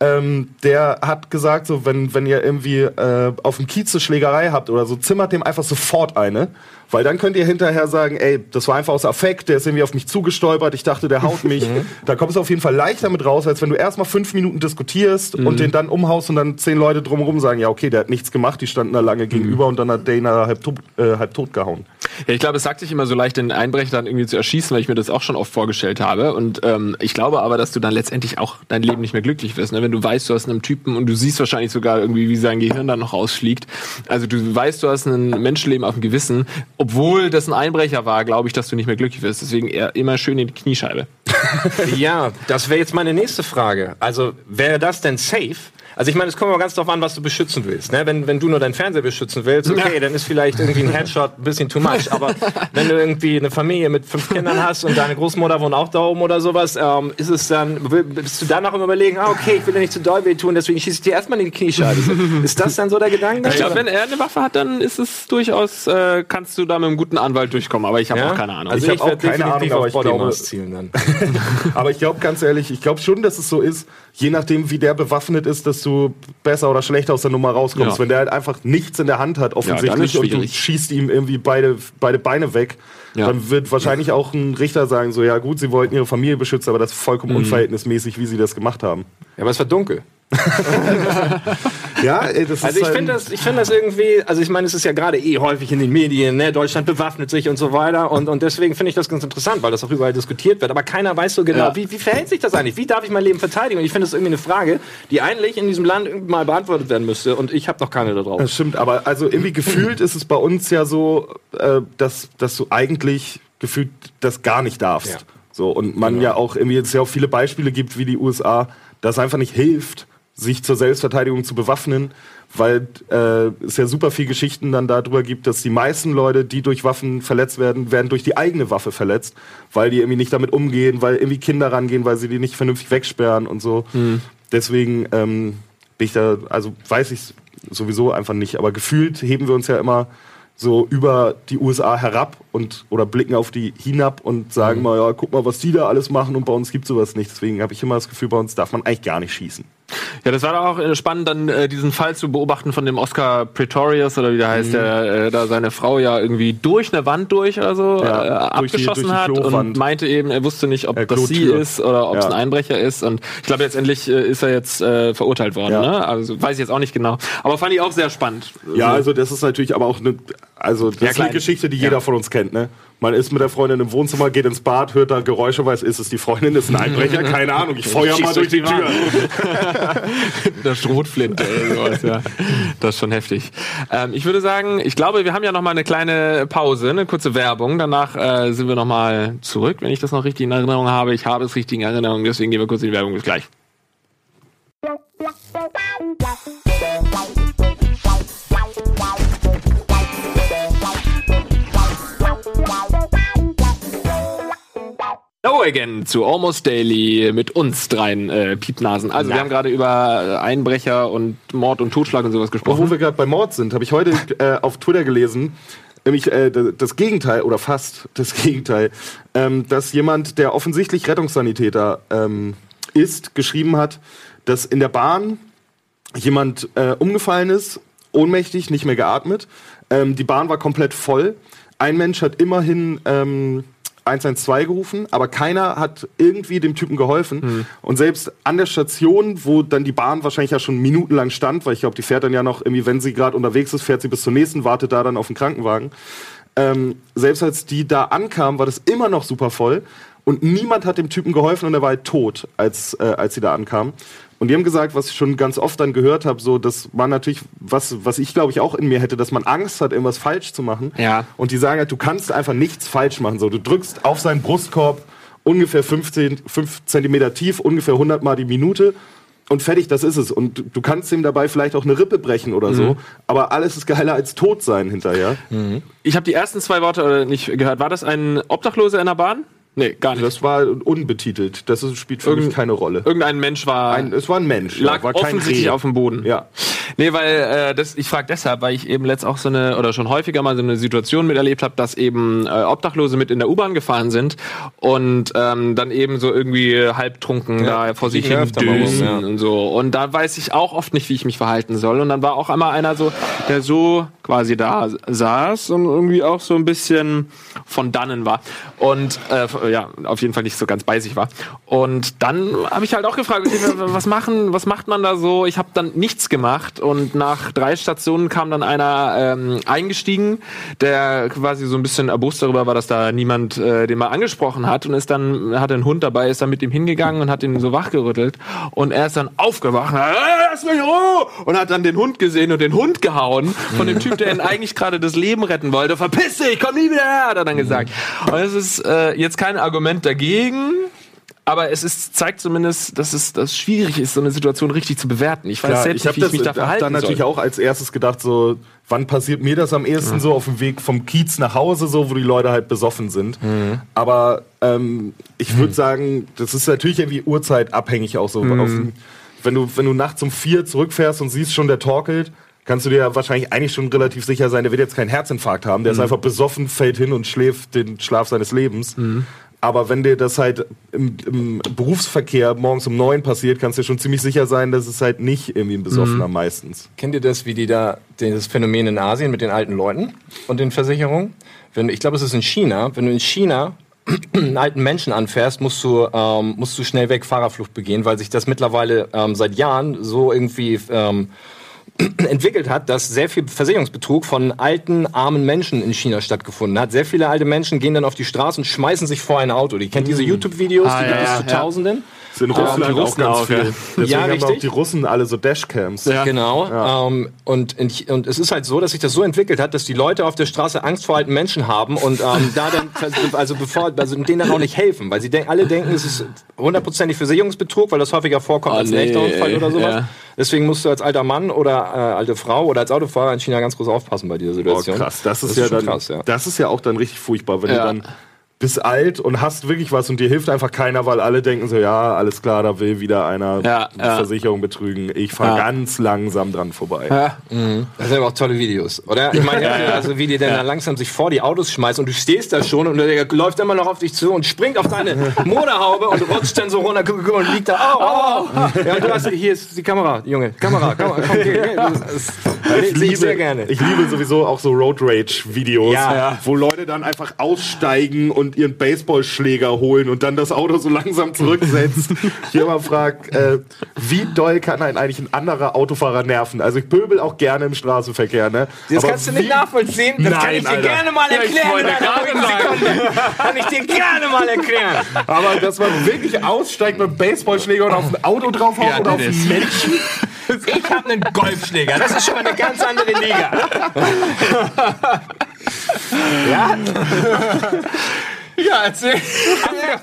Ähm, der hat gesagt, so wenn, wenn ihr irgendwie äh, auf dem Kiez eine Schlägerei habt oder so, zimmert dem einfach sofort eine. Weil dann könnt ihr hinterher sagen, ey, das war einfach aus Affekt, der ist irgendwie auf mich zugestolpert, ich dachte, der haut mich. [laughs] Mhm. da kommst du auf jeden Fall leichter mit raus, als wenn du erstmal fünf Minuten diskutierst mhm. und den dann umhaust und dann zehn Leute drumherum sagen, ja, okay, der hat nichts gemacht, die standen da lange mhm. gegenüber und dann hat Dana halb, äh, halb tot gehauen. Ja, ich glaube, es sagt sich immer so leicht, den Einbrecher dann irgendwie zu erschießen, weil ich mir das auch schon oft vorgestellt habe. Und ähm, ich glaube aber, dass du dann letztendlich auch dein Leben nicht mehr glücklich wirst. Ne? Wenn du weißt, du hast einen Typen und du siehst wahrscheinlich sogar irgendwie, wie sein Gehirn dann noch rausfliegt. Also du weißt, du hast ein Menschenleben auf dem Gewissen, obwohl das ein Einbrecher war, glaube ich, dass du nicht mehr glücklich wirst. Deswegen eher immer schön in die Kniescheibe. [laughs] ja, das wäre jetzt meine nächste Frage. Also wäre das denn safe? Also ich meine, es kommt mal ganz darauf an, was du beschützen willst. Ne? Wenn, wenn du nur deinen Fernseher beschützen willst, okay, ja. dann ist vielleicht irgendwie ein Headshot ein bisschen too much. Aber [laughs] wenn du irgendwie eine Familie mit fünf Kindern hast und deine Großmutter wohnt auch da oben oder sowas, ähm, ist es dann, bist du dann noch im Überlegen, ah, okay, ich will dir nicht zu doll wehtun, deswegen schieße ich dir erstmal in die Kniescheibe. [laughs] ist das dann so der Gedanke? Ich glaube, wenn er eine Waffe hat, dann ist es durchaus, äh, kannst du da mit einem guten Anwalt durchkommen. Aber ich habe ja? auch keine Ahnung. Also ich, ich habe auch keine Ahnung, aber ich glaube, zielen dann. [laughs] aber ich glaube ganz ehrlich, ich glaube schon, dass es so ist, je nachdem, wie der bewaffnet ist, dass du besser oder schlechter aus der Nummer rauskommst. Ja. Wenn der halt einfach nichts in der Hand hat, offensichtlich, ja, und du schießt ihm irgendwie beide, beide Beine weg, ja. dann wird wahrscheinlich auch ein Richter sagen, so, ja gut, sie wollten ihre Familie beschützen, aber das ist vollkommen mhm. unverhältnismäßig, wie sie das gemacht haben. Ja, aber es war dunkel. [laughs] ja, das also ist ich finde das, ich finde das irgendwie, also ich meine, es ist ja gerade eh häufig in den Medien, ne? Deutschland bewaffnet sich und so weiter und, und deswegen finde ich das ganz interessant, weil das auch überall diskutiert wird, aber keiner weiß so genau, ja. wie, wie verhält sich das eigentlich? Wie darf ich mein Leben verteidigen? Und ich finde das irgendwie eine Frage, die eigentlich in diesem Land mal beantwortet werden müsste und ich habe noch keine da drauf. Das stimmt, aber also irgendwie gefühlt ist es bei uns ja so, äh, dass, dass du eigentlich gefühlt das gar nicht darfst. Ja. So, und man genau. ja auch irgendwie jetzt ja auch viele Beispiele gibt, wie die USA, das einfach nicht hilft, sich zur Selbstverteidigung zu bewaffnen, weil äh, es ja super viel Geschichten dann darüber gibt, dass die meisten Leute, die durch Waffen verletzt werden, werden durch die eigene Waffe verletzt, weil die irgendwie nicht damit umgehen, weil irgendwie Kinder rangehen, weil sie die nicht vernünftig wegsperren und so. Mhm. Deswegen ähm, bin ich da, also weiß ich sowieso einfach nicht, aber gefühlt heben wir uns ja immer so über die USA herab und oder blicken auf die hinab und sagen mhm. mal, ja, guck mal, was die da alles machen und bei uns gibt sowas nicht. Deswegen habe ich immer das Gefühl, bei uns darf man eigentlich gar nicht schießen. Ja, das war doch auch äh, spannend, dann äh, diesen Fall zu beobachten von dem Oscar Pretorius oder wie der heißt, mhm. der äh, da seine Frau ja irgendwie durch eine Wand durch oder so ja, äh, abgeschossen die, hat und meinte eben, er wusste nicht, ob äh, das sie ist oder ob es ja. ein Einbrecher ist. Und ich glaube, letztendlich äh, ist er jetzt äh, verurteilt worden. Ja. Ne? Also weiß ich jetzt auch nicht genau. Aber fand ich auch sehr spannend. Ja, also das ist natürlich aber auch eine, also das ist eine Geschichte, die jeder von uns kennt, ne? Man ist mit der Freundin im Wohnzimmer, geht ins Bad, hört da Geräusche, weiß, ist es die Freundin, ist ein Einbrecher, [laughs] keine Ahnung, ich feuer mal durch die, Tür. der [laughs] Schrotflinte oder sowas, ja. Das ist schon heftig. Ähm, ich würde sagen, ich glaube, wir haben ja noch mal eine kleine Pause, eine kurze Werbung. Danach äh, sind wir noch mal zurück, wenn ich das noch richtig in Erinnerung habe. Ich habe es richtig in Erinnerung, deswegen gehen wir kurz in die Werbung. Bis gleich. Hello again zu Almost Daily mit uns dreien äh, Piepnasen. Also Na. wir haben gerade über Einbrecher und Mord und Totschlag und sowas gesprochen. Wo wir gerade bei Mord sind, habe ich heute äh, auf Twitter gelesen, nämlich äh, das Gegenteil oder fast das Gegenteil, ähm, dass jemand, der offensichtlich Rettungssanitäter ähm, ist, geschrieben hat, dass in der Bahn jemand äh, umgefallen ist, ohnmächtig, nicht mehr geatmet. Ähm, die Bahn war komplett voll. Ein Mensch hat immerhin ähm, 112 gerufen, aber keiner hat irgendwie dem Typen geholfen. Mhm. Und selbst an der Station, wo dann die Bahn wahrscheinlich ja schon minutenlang stand, weil ich glaube, die fährt dann ja noch irgendwie, wenn sie gerade unterwegs ist, fährt sie bis zur nächsten, wartet da dann auf den Krankenwagen. Ähm, selbst als die da ankam, war das immer noch super voll. Und niemand hat dem Typen geholfen und er war halt tot, als, äh, als sie da ankamen. Und die haben gesagt, was ich schon ganz oft dann gehört habe, so, dass man natürlich, was, was ich glaube ich auch in mir hätte, dass man Angst hat, irgendwas falsch zu machen. Ja. Und die sagen halt, du kannst einfach nichts falsch machen. So, du drückst auf seinen Brustkorb ungefähr 15, 5 Zentimeter tief, ungefähr 100 Mal die Minute. und fertig, das ist es. Und du kannst ihm dabei vielleicht auch eine Rippe brechen oder so, aber alles ist geiler als tot sein hinterher. Ich habe die ersten zwei Worte äh, nicht gehört. War das ein Obdachloser in der Bahn? Nee, gar nicht. Das war unbetitelt. Das ist, spielt für mich Irgend- keine Rolle. Irgendein Mensch war, Ein, es war ein Mensch, lag war kein offensichtlich auf dem Boden. Ja. Nee, weil äh, das, ich frage deshalb, weil ich eben letzt auch so eine oder schon häufiger mal so eine Situation miterlebt habe, dass eben äh, Obdachlose mit in der U-Bahn gefahren sind und ähm, dann eben so irgendwie halbtrunken da vor sich hin düsen ja. und so. Und da weiß ich auch oft nicht, wie ich mich verhalten soll. Und dann war auch einmal einer so, der so quasi da saß und irgendwie auch so ein bisschen von dannen war. Und äh, ja, auf jeden Fall nicht so ganz bei sich war. Und dann habe ich halt auch gefragt, okay, was machen, was macht man da so? Ich habe dann nichts gemacht und nach drei Stationen kam dann einer ähm, eingestiegen, der quasi so ein bisschen erbost darüber war, dass da niemand äh, den mal angesprochen hat und ist dann hatte einen Hund dabei, ist dann mit ihm hingegangen und hat ihn so wachgerüttelt und er ist dann aufgewacht, und hat, "Äh, lass mich Ruhe!" und hat dann den Hund gesehen und den Hund gehauen von dem Typ, der ihn [laughs] eigentlich gerade das Leben retten wollte. Verpiss dich, komm nie wieder her, hat er dann gesagt. Und es ist äh, jetzt kein Argument dagegen. Aber es ist, zeigt zumindest, dass es dass schwierig ist, so eine Situation richtig zu bewerten. Ich weiß Ja, selbst ich habe nicht, wie ich das mich da verhalten dann natürlich soll. auch als erstes gedacht, so, wann passiert mir das am ehesten so auf dem Weg vom Kiez nach Hause, so, wo die Leute halt besoffen sind. Mhm. Aber ähm, ich würde sagen, das ist natürlich irgendwie uhrzeitabhängig auch so. Mhm. Auf dem, wenn, du, wenn du nachts um vier zurückfährst und siehst schon, der torkelt, kannst du dir wahrscheinlich eigentlich schon relativ sicher sein, der wird jetzt keinen Herzinfarkt haben. Mhm. Der ist einfach besoffen, fällt hin und schläft den Schlaf seines Lebens. Mhm. Aber wenn dir das halt im, im Berufsverkehr morgens um neun passiert, kannst du dir schon ziemlich sicher sein, dass es halt nicht irgendwie ein Besoffener meistens. Kennt ihr das, wie die da, das Phänomen in Asien mit den alten Leuten und den Versicherungen? Wenn, ich glaube, es ist in China. Wenn du in China [clears throat] einen alten Menschen anfährst, musst du, ähm, musst du schnell weg Fahrerflucht begehen, weil sich das mittlerweile ähm, seit Jahren so irgendwie ähm, [clears throat] entwickelt hat, dass sehr viel Versicherungsbetrug von alten, armen Menschen in China stattgefunden hat. Sehr viele alte Menschen gehen dann auf die Straße und schmeißen sich vor ein Auto. Die kennt diese YouTube-Videos, Ah, die ja, gibt es ja, zu ja. Tausenden. Das ist in Ah, Russland die auch Russen ganz auch, viel. ja. Deswegen Ja, haben auch richtig. die Russen alle so Dashcams. Ja. Genau. Ähm, und, und es ist halt so, dass sich das so entwickelt hat, dass die Leute auf der Straße Angst vor alten Menschen haben und ähm, da dann, also bevor, also denen dann auch nicht helfen, weil sie denk, alle denken, es ist hundertprozentig Versicherungsbetrug, weil das häufiger vorkommt Oh, als ein nee, echter Unfall oder sowas. ja. Deswegen musst du als alter Mann oder äh, alte Frau oder als Autofahrer in China ganz groß aufpassen bei dieser Oh, Situation. krass. Das ist, ja schon dann, krass, ja. das ist ja auch dann richtig furchtbar, wenn Ja. du dann bist alt und hast wirklich was und dir hilft einfach keiner, weil alle denken so, ja, alles klar, da will wieder einer Ja, die ja. Versicherung betrügen. Ich fahre Ja. ganz langsam dran vorbei. Ja. Das sind aber auch tolle Videos, oder? Ich meine, also wie die dann da langsam sich vor die Autos schmeißen und du stehst da schon und der läuft immer noch auf dich zu und springt auf deine [laughs] Motorhaube und rutscht dann so runter und liegt da. Au, au. Ja, du hast, hier ist die Kamera, Junge. Kamera, Kamera, komm, geh, geh. Ich sehr gerne. Ich liebe sowieso auch so Road Rage Videos, Ja. Ja. wo Leute dann einfach aussteigen und ihren Baseballschläger holen und dann das Auto so langsam zurücksetzt. [laughs] ich immer frag, äh, wie doll kann einen eigentlich ein anderer Autofahrer nerven? Also ich pöbel auch gerne im Straßenverkehr, ne? Das Aber kannst du nicht nachvollziehen. Das kann Nein, ich dir Alter. gerne mal erklären. wollte in einer. Sekunde. Kann ich dir gerne mal erklären. Aber dass man wirklich aussteigt mit Baseballschläger und auf ein Auto draufhaut Ja, oder auf einen Menschen. Ich habe einen Golfschläger. Das ist schon mal eine ganz andere Liga. [laughs] ja, [laughs] Ja, erzähl.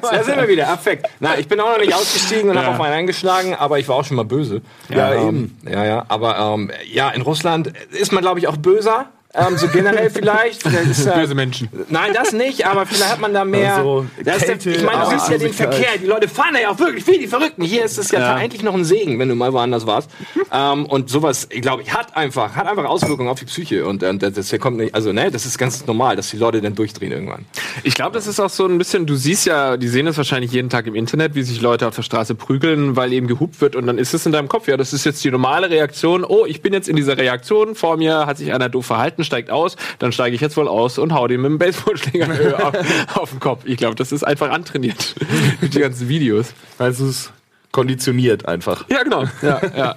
Da sind wir wieder, Affekt. Na, ich bin auch noch nicht ausgestiegen und Ja. habe auf einen eingeschlagen, aber ich war auch schon mal böse. Ja, ähm, eben. Ja, ja, aber ähm, ja, in Russland ist man, glaube ich, auch böser. Ähm, so generell vielleicht. [laughs] vielleicht ist, äh, Böse Menschen. Nein, das nicht, aber vielleicht hat man da mehr. Also, das ist der, Kälte, ich meine, du siehst ja den. Verkehr. Die Leute fahren da ja auch wirklich wie die Verrückten. Hier ist es ja, Ja. eigentlich noch ein Segen, wenn du mal woanders warst. ähm, und sowas, ich glaube, hat einfach, hat einfach Auswirkungen auf die Psyche. Und ähm, das, das kommt nicht, also ne, das ist ganz normal, dass die Leute dann durchdrehen irgendwann. Ich glaube, das ist auch so ein bisschen, du siehst ja, die sehen es wahrscheinlich jeden Tag im Internet, wie sich Leute auf der Straße prügeln, weil eben gehupt wird und dann ist es in deinem Kopf, ja, das ist jetzt die normale Reaktion, oh, ich bin jetzt in dieser Reaktion, vor mir hat sich einer doof verhalten, steigt aus, dann steige ich jetzt wohl aus und hau dem mit dem Baseballschläger [laughs] auf, auf den Kopf. Ich glaube, das ist einfach antrainiert, [laughs] die ganzen Videos. Also es ist konditioniert einfach. Ja, genau. Ja, [laughs] ja.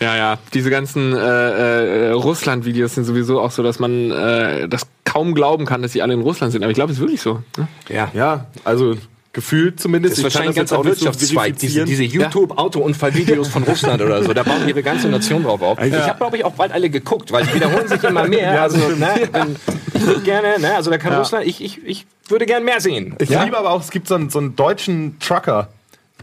Ja, ja. Diese ganzen äh, äh, Russland-Videos sind sowieso auch so, dass man äh, das kaum glauben kann, dass sie alle in Russland sind. Aber ich glaube, es ist wirklich so. ne? Ja. Ja, also gefühlt zumindest. Das ist wahrscheinlich ein ganzer auch nicht so Wirtschaftszweig, diese, diese YouTube-Auto-Unfall-Videos von Russland oder so. Da bauen ihre ganze Nation drauf auf. Ich habe, glaube ich, auch bald alle geguckt, weil die wiederholen sich immer mehr. [laughs] Ja, also, stimmt. ne, wenn, ich würde gerne, ne, also da kann Russland, ich, ich, ich würde gern mehr sehen. Ich liebe aber auch, es gibt so einen, so einen deutschen Trucker,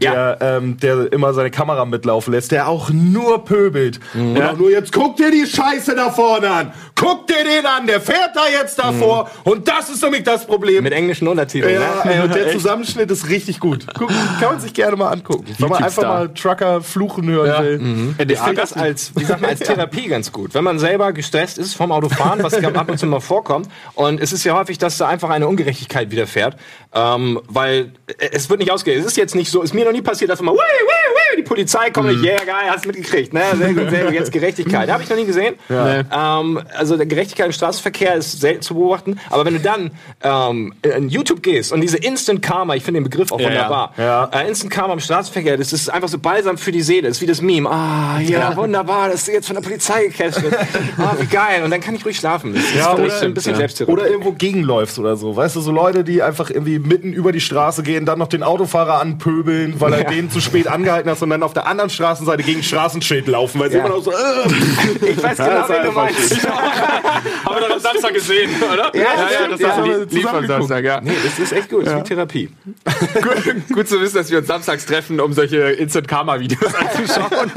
der, ähm, der immer seine Kamera mitlaufen lässt, der auch nur pöbelt. Und auch nur jetzt guck dir die Scheiße da vorne an. Guck dir den an, der fährt da jetzt davor. Und das ist nämlich das Problem. Mit englischen Untertiteln. ja, ne? ey, und der [laughs] Zusammenschnitt ist richtig gut. Guck, kann man sich gerne mal angucken. Wenn man einfach mal Trucker fluchen hören will. Ich finde das als, wie sagt man, als Therapie ganz gut. Wenn man selber gestresst ist vom Autofahren, was ab und zu mal vorkommt. Und es ist ja häufig, dass da einfach eine Ungerechtigkeit widerfährt. Ähm, weil es wird nicht ausgehen. Es ist jetzt nicht so, ist mir noch nie passiert, dass man, wii, wii, wii, die Polizei kommt, und, yeah, geil, hast mitgekriegt. Ne? Sehr gut, sehr gut, jetzt Gerechtigkeit. Habe ich noch nie gesehen. Ähm, also der Gerechtigkeit im Straßenverkehr ist selten zu beobachten. Aber wenn du dann ähm, in YouTube gehst und diese Instant Karma, ich finde den Begriff auch Ja, wunderbar. ja. Äh, Instant Karma im Straßenverkehr, das ist einfach so balsam für die Seele. Das ist wie das Meme. Ah, ja, wunderbar, dass du jetzt von der Polizei gecasht wird. [laughs] Ah, wie geil. Und dann kann ich ruhig schlafen. Das ist Ja, für mich so ein bisschen ja. Oder irgendwo gegenläufst oder so. Weißt du, so Leute, die einfach irgendwie mitten über die Straße gehen, dann noch den Autofahrer anpöbeln, weil er Ja. den zu spät angehalten hat und dann auf der anderen Straßenseite gegen Straßenschild laufen, weil sie Ja. immer noch so, äh, ich weiß genau, wen du meinst. [laughs] Haben wir doch am Samstag gesehen, oder? Ja, stimmt, das ja. haben wir am zusammen Samstag, ja. Nee, das ist echt gut. Das ist wie Therapie. [laughs] gut, gut zu wissen, dass wir uns samstags treffen, um solche Instant-Karma-Videos [laughs] anzuschauen.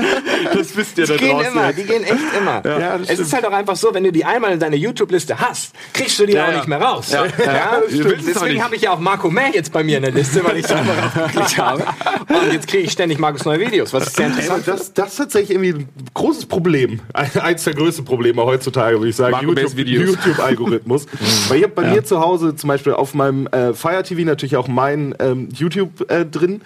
Das wisst ihr da Die gehen draußen. immer, die gehen echt immer. Ja, es ist halt auch einfach so, wenn du die einmal in deiner YouTube-Liste hast, kriegst du die Ja, auch ja. nicht mehr raus. Ja, ja, Deswegen habe ich ja auch Marco Mehr jetzt bei mir in der Liste, weil ich es einfach aufgeklickt habe. Und jetzt kriege ich ständig Markus neue Videos, was ist sehr Ey, interessant. und das, das ist tatsächlich irgendwie ein großes Problem. Ein- Eins der größten Probleme heutzutage, würde ich sagen. YouTube-Algorithmus. [laughs] Weil ich habe bei mir zu Hause zum Beispiel auf meinem äh, Fire TV natürlich auch mein ähm, YouTube äh, drin.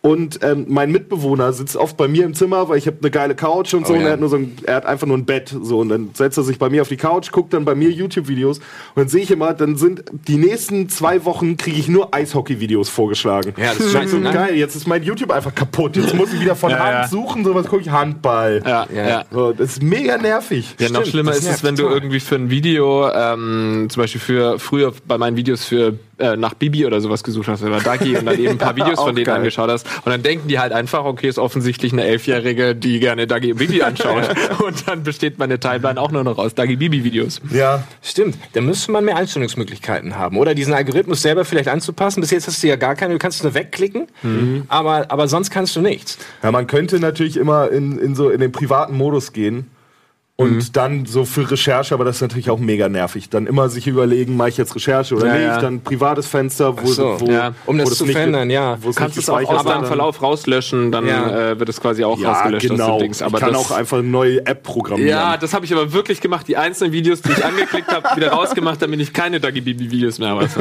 Und ähm, mein Mitbewohner sitzt oft bei mir im Zimmer, weil ich habe eine geile Couch und so. Oh, und ja. er hat nur so ein, er hat einfach nur ein Bett so und dann setzt er sich bei mir auf die Couch, guckt dann bei mir YouTube-Videos und dann sehe ich immer, dann sind die nächsten zwei Wochen kriege ich nur Eishockey-Videos vorgeschlagen. Ja, das ist scheiße, so ne? geil. Jetzt ist mein YouTube einfach kaputt. Jetzt muss ich wieder von [laughs] Ja, Hand ja. suchen. So was gucke ich Handball. Ja, Ja. ja. So, das ist mega nervig. Ja, noch Stimmt, schlimmer das ist es, wenn du irgendwie für ein Video, ähm, zum Beispiel für früher bei meinen Videos für äh, nach Bibi oder sowas gesucht hast oder Dagi und dann eben ein paar [laughs] Videos von denen geil. angeschaut hast und dann denken die halt einfach, okay, ist offensichtlich eine Elfjährige, die gerne Dagi Bibi anschaut [laughs] und dann besteht meine Timeline auch nur noch aus Dagi Bibi Videos. Ja. Stimmt, da müsste man mehr Einstellungsmöglichkeiten haben. Oder diesen Algorithmus selber vielleicht anzupassen. Bis jetzt hast du ja gar keine, du kannst es nur wegklicken, aber, aber sonst kannst du nichts. ja, man könnte natürlich immer in, in so in den privaten Modus gehen. Und Mhm. dann so für Recherche, aber das ist natürlich auch mega nervig. Dann immer sich überlegen, mache ich jetzt Recherche oder Ja, nicht. ja. Dann ein privates Fenster, wo, so, wo, ja. Um wo das zu nicht- verändern, ja. wo es Du kannst nicht es auch aus wird. deinem Verlauf rauslöschen, dann Ja. äh, wird es quasi auch Ja, rausgelöscht aus genau. dem Dings. Aber ich kann das, auch einfach eine neue App programmieren. ja, das habe ich aber wirklich gemacht. Die einzelnen Videos, die ich angeklickt habe, wieder rausgemacht, damit ich keine Dagi Bibi Videos mehr habe. Also.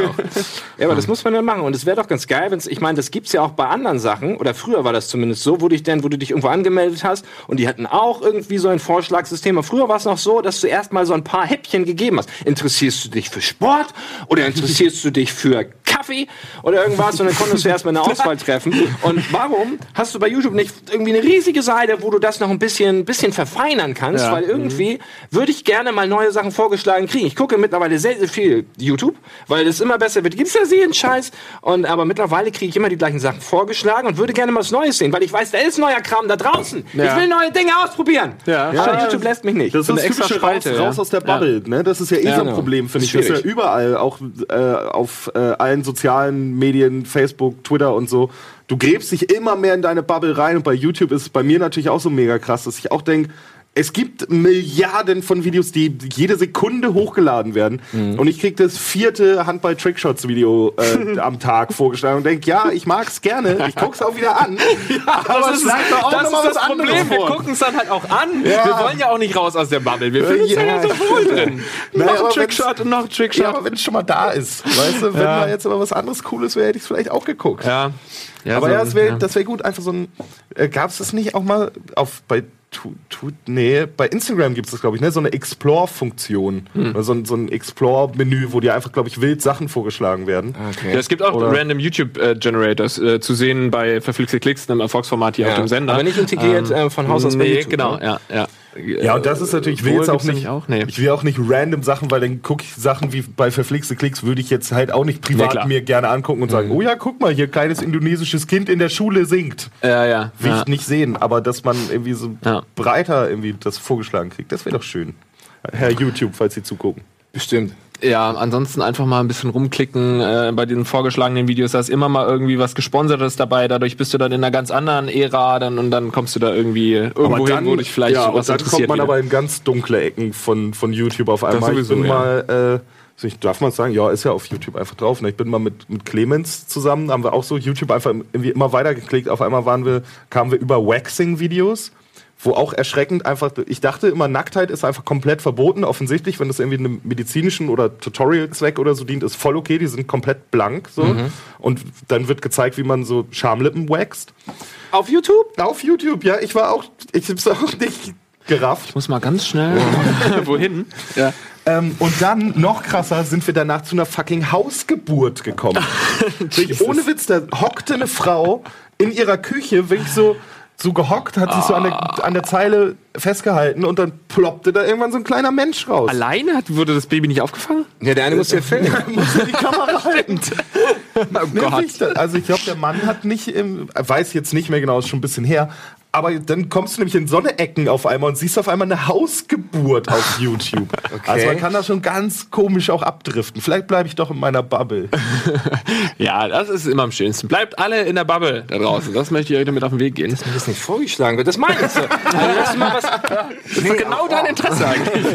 Ja, aber das muss man dann machen. Und es wäre doch ganz geil, wenn ich meine, das gibt's ja auch bei anderen Sachen, oder früher war das zumindest so, wo, dich denn, wo du dich irgendwo angemeldet hast und die hatten auch irgendwie so ein Vorschlagssystem. Aber früher war es noch so, dass du erst mal so ein paar Häppchen gegeben hast. Interessierst du dich für Sport oder interessierst du dich für Kaffee oder irgendwas? Und dann konntest du erst mal eine Auswahl [laughs] treffen. Und warum hast du bei YouTube nicht irgendwie eine riesige Seite, wo du das noch ein bisschen, bisschen verfeinern kannst? Ja. Weil irgendwie würde ich gerne mal neue Sachen vorgeschlagen kriegen. Ich gucke mittlerweile sehr, sehr viel YouTube, weil das immer besser wird. Gibt's ja jeden Scheiß. Und, aber mittlerweile kriege ich immer die gleichen Sachen vorgeschlagen und würde gerne mal was Neues sehen, weil ich weiß, da ist neuer Kram da draußen. Ja. Ich will neue Dinge ausprobieren. Ja. Aber YouTube lässt mich nicht. Das ist So Spalte, raus, ja. raus aus der Bubble. Ne? Das ist ja eh so ein genau. Problem, finde ich. Das ist ja überall, auch äh, auf äh, allen sozialen Medien, Facebook, Twitter und so. Du gräbst dich immer mehr in deine Bubble rein und bei YouTube ist es bei mir natürlich auch so mega krass, dass ich auch denke, es gibt Milliarden von Videos, die jede Sekunde hochgeladen werden. Mhm. Und ich krieg das vierte Handball-Trickshots-Video äh, am Tag vorgeschlagen und denk, ja, ich mag's gerne. Ich guck's auch wieder an. [laughs] aber es bleibt doch auch das noch mal ist das was anderes Problem. Wir vor. gucken es dann halt auch an. Ja. Wir wollen ja auch nicht raus aus der Bubble. Wir finden es ja, Ja. so wohl drin. [laughs] Naja, noch ein Trickshot und noch ein Trickshot. Ja, aber wenn es schon mal da ist, weißt du, wenn Ja. da jetzt aber was anderes Cooles wäre, hätte ich es vielleicht auch geguckt. ja. ja, aber so, ja, das wäre ja. das wär gut, einfach so ein. Äh, Gab es das nicht auch mal auf bei tu, tu, nee, bei Instagram gibt es das, glaube ich, ne? So eine Explore-Funktion. Hm. Oder So ein, so ein Explore-Menü, wo dir einfach, glaube ich, wild Sachen vorgeschlagen werden. Okay. Ja, es gibt auch Oder- random YouTube-Generators äh, zu sehen bei verflixte Klicks, einem Erfolgsformat hier auf dem Sender. Aber nicht integriert äh, von Haus aus bei nee, YouTube, genau, ne? ja, ja. Ja, und das ist natürlich, ich will jetzt auch nicht, auch? Nee. ich will auch nicht random Sachen, weil dann gucke ich Sachen wie bei verflixte Klicks, würde ich jetzt halt auch nicht privat klar. mir gerne angucken und sagen, oh ja, guck mal, hier kleines indonesisches Kind in der Schule singt. Ja, ja. Will ja. ich nicht sehen, aber dass man irgendwie so Ja. breiter irgendwie das vorgeschlagen kriegt, das wäre doch schön. Herr YouTube, falls Sie zugucken. Bestimmt. Ja, ansonsten einfach mal ein bisschen rumklicken äh, bei den vorgeschlagenen Videos. Da ist immer mal irgendwie was Gesponsertes dabei. Dadurch bist du dann in einer ganz anderen Ära dann, und dann kommst du da irgendwie irgendwo dann, hin, wo dich vielleicht ja, was und dann kommt man wieder. aber in ganz dunkle Ecken von, von YouTube auf einmal. sowieso, ich bin ja. mal, äh, ich darf mal sagen, ja, ist ja auf YouTube einfach drauf. Ne? Ich bin mal mit, mit Clemens zusammen, haben wir auch so YouTube einfach irgendwie immer weitergeklickt. Auf einmal waren wir, kamen wir über Waxing-Videos. Wo auch erschreckend einfach, ich dachte immer, Nacktheit ist einfach komplett verboten. Offensichtlich, wenn das irgendwie einem medizinischen oder Tutorial-Zweck oder so dient, ist voll okay. Die sind komplett blank so. Und dann wird gezeigt, wie man so Schamlippen wächst. Auf YouTube? Auf YouTube, ja. Ich war auch, ich hab's auch nicht gerafft. Ich muss mal ganz schnell. [laughs] Wohin? Ja. Ähm, und dann, noch krasser, sind wir danach zu einer fucking Hausgeburt gekommen. [laughs] Wirklich, ohne Witz, da hockte eine Frau in ihrer Küche, wirklich so, so gehockt, hat sich so an der, an der Zeile festgehalten und dann ploppte da irgendwann so ein kleiner Mensch raus. Alleine hat, wurde das Baby nicht aufgefangen? Ja, der eine muss ja filmen. [laughs] musste die Kamera [laughs] halten. Oh Nee, Gott. Also ich glaube, der Mann hat nicht, im, weiß jetzt nicht mehr genau, ist schon ein bisschen her. Aber dann kommst du nämlich in so eine Ecken auf einmal und siehst auf einmal eine Hausgeburt auf YouTube. Also man kann da schon ganz komisch auch abdriften. Vielleicht bleibe ich doch in meiner Bubble. [laughs] Ja, das ist immer am schönsten. Bleibt alle in der Bubble da draußen. Das möchte ich euch damit auf den Weg gehen. Das Mir das nicht vorgeschlagen wird. Das meine ich so. Also, das ist mal was, ist genau dein Interesse eigentlich.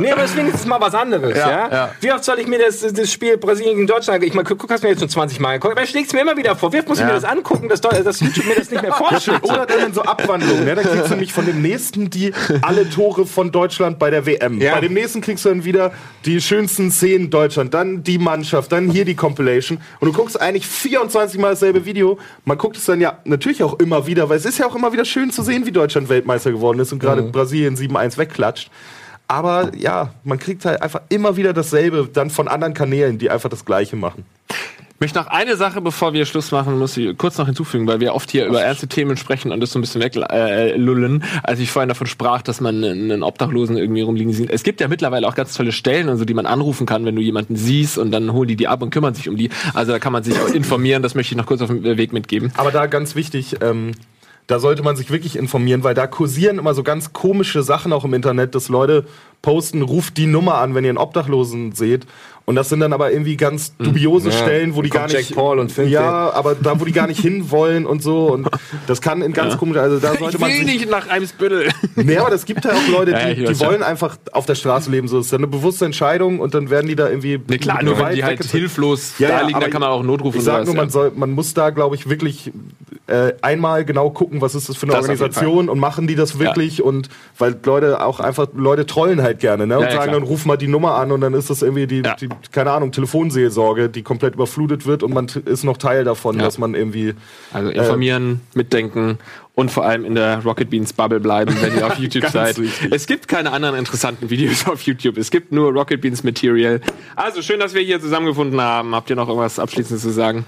nee, aber deswegen ist es mal was anderes. Ja, ja. Wie oft soll ich mir das, das Spiel Brasilien gegen Deutschland, ich mal, guck, hast mir jetzt schon 20 Mal angeguckt, aber schlägt es mir immer wieder vor. Wie oft muss ich mir das angucken, dass, dass YouTube mir das nicht mehr [laughs] vorschlägt? Oder dann so Abwandlungen. Ne? Da kriegst du nämlich von dem nächsten die alle Tore von Deutschland bei der WM. Ja. Bei dem nächsten kriegst du dann wieder die schönsten Szenen Deutschland, dann die Mannschaft, dann hier die Compilation. Und du guckst eigentlich 24 Mal dasselbe Video. Man guckt es dann ja natürlich auch immer wieder, weil es ist ja auch immer wieder schön zu sehen, wie Deutschland Weltmeister geworden ist und gerade Brasilien 7-1 wegklatscht. Aber ja, man kriegt halt einfach immer wieder dasselbe, dann von anderen Kanälen, die einfach das Gleiche machen. Ich möchte noch eine Sache, bevor wir Schluss machen, muss ich kurz noch hinzufügen, weil wir oft hier über ernste Themen sprechen und das so ein bisschen weglullen. Äh, als ich vorhin davon sprach, dass man einen Obdachlosen irgendwie rumliegen sieht. Es gibt ja mittlerweile auch ganz tolle Stellen, und so, die man anrufen kann, wenn du jemanden siehst und dann holen die die ab und kümmern sich um die. Also da kann man sich auch [coughs] informieren. Das möchte ich noch kurz auf den Weg mitgeben. Aber da ganz wichtig, ähm, da sollte man sich wirklich informieren, weil da kursieren immer so ganz komische Sachen auch im Internet, dass Leute posten, ruft die Nummer an, wenn ihr einen Obdachlosen seht. Und das sind dann aber irgendwie ganz dubiose Ja. Stellen, wo die gar nicht. Jack Paul und filmt Ja, aber da, wo die gar nicht [laughs] hinwollen und so. Und das kann in ganz komisch, also da sollte Ich man will sich. nicht nach Eimsbüttel. [laughs] Nee, aber das gibt ja auch Leute, Ja, die, ich die weiß ja. wollen einfach auf der Straße leben. So das ist dann eine bewusste Entscheidung und dann werden die da irgendwie. Nee, klar, nur Gewalt die halt hilflos Ja, da ja, liegen, da kann man auch einen Notruf Ich sage nur, man, ja. soll, man muss da, glaube ich, wirklich äh, einmal genau gucken, was ist das für eine Das Organisation und machen die das wirklich und weil Leute auch einfach, Leute trollen halt gerne ne? und Ja, ja, sagen dann, ruf mal die Nummer an und dann ist das irgendwie die, Ja. die keine Ahnung, Telefonseelsorge, die komplett überflutet wird und man ist noch Teil davon, Ja. dass man irgendwie Also informieren, mitdenken und vor allem in der Rocket Beans Bubble bleiben, wenn ihr auf [laughs] YouTube seid. wichtig. Es gibt keine anderen interessanten Videos auf YouTube. Es gibt nur Rocket Beans Material. Also schön, dass wir hier zusammengefunden haben. Habt ihr noch irgendwas Abschließendes zu sagen?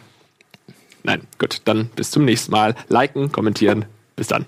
Nein, gut, dann bis zum nächsten Mal. Liken, kommentieren. Bis dann.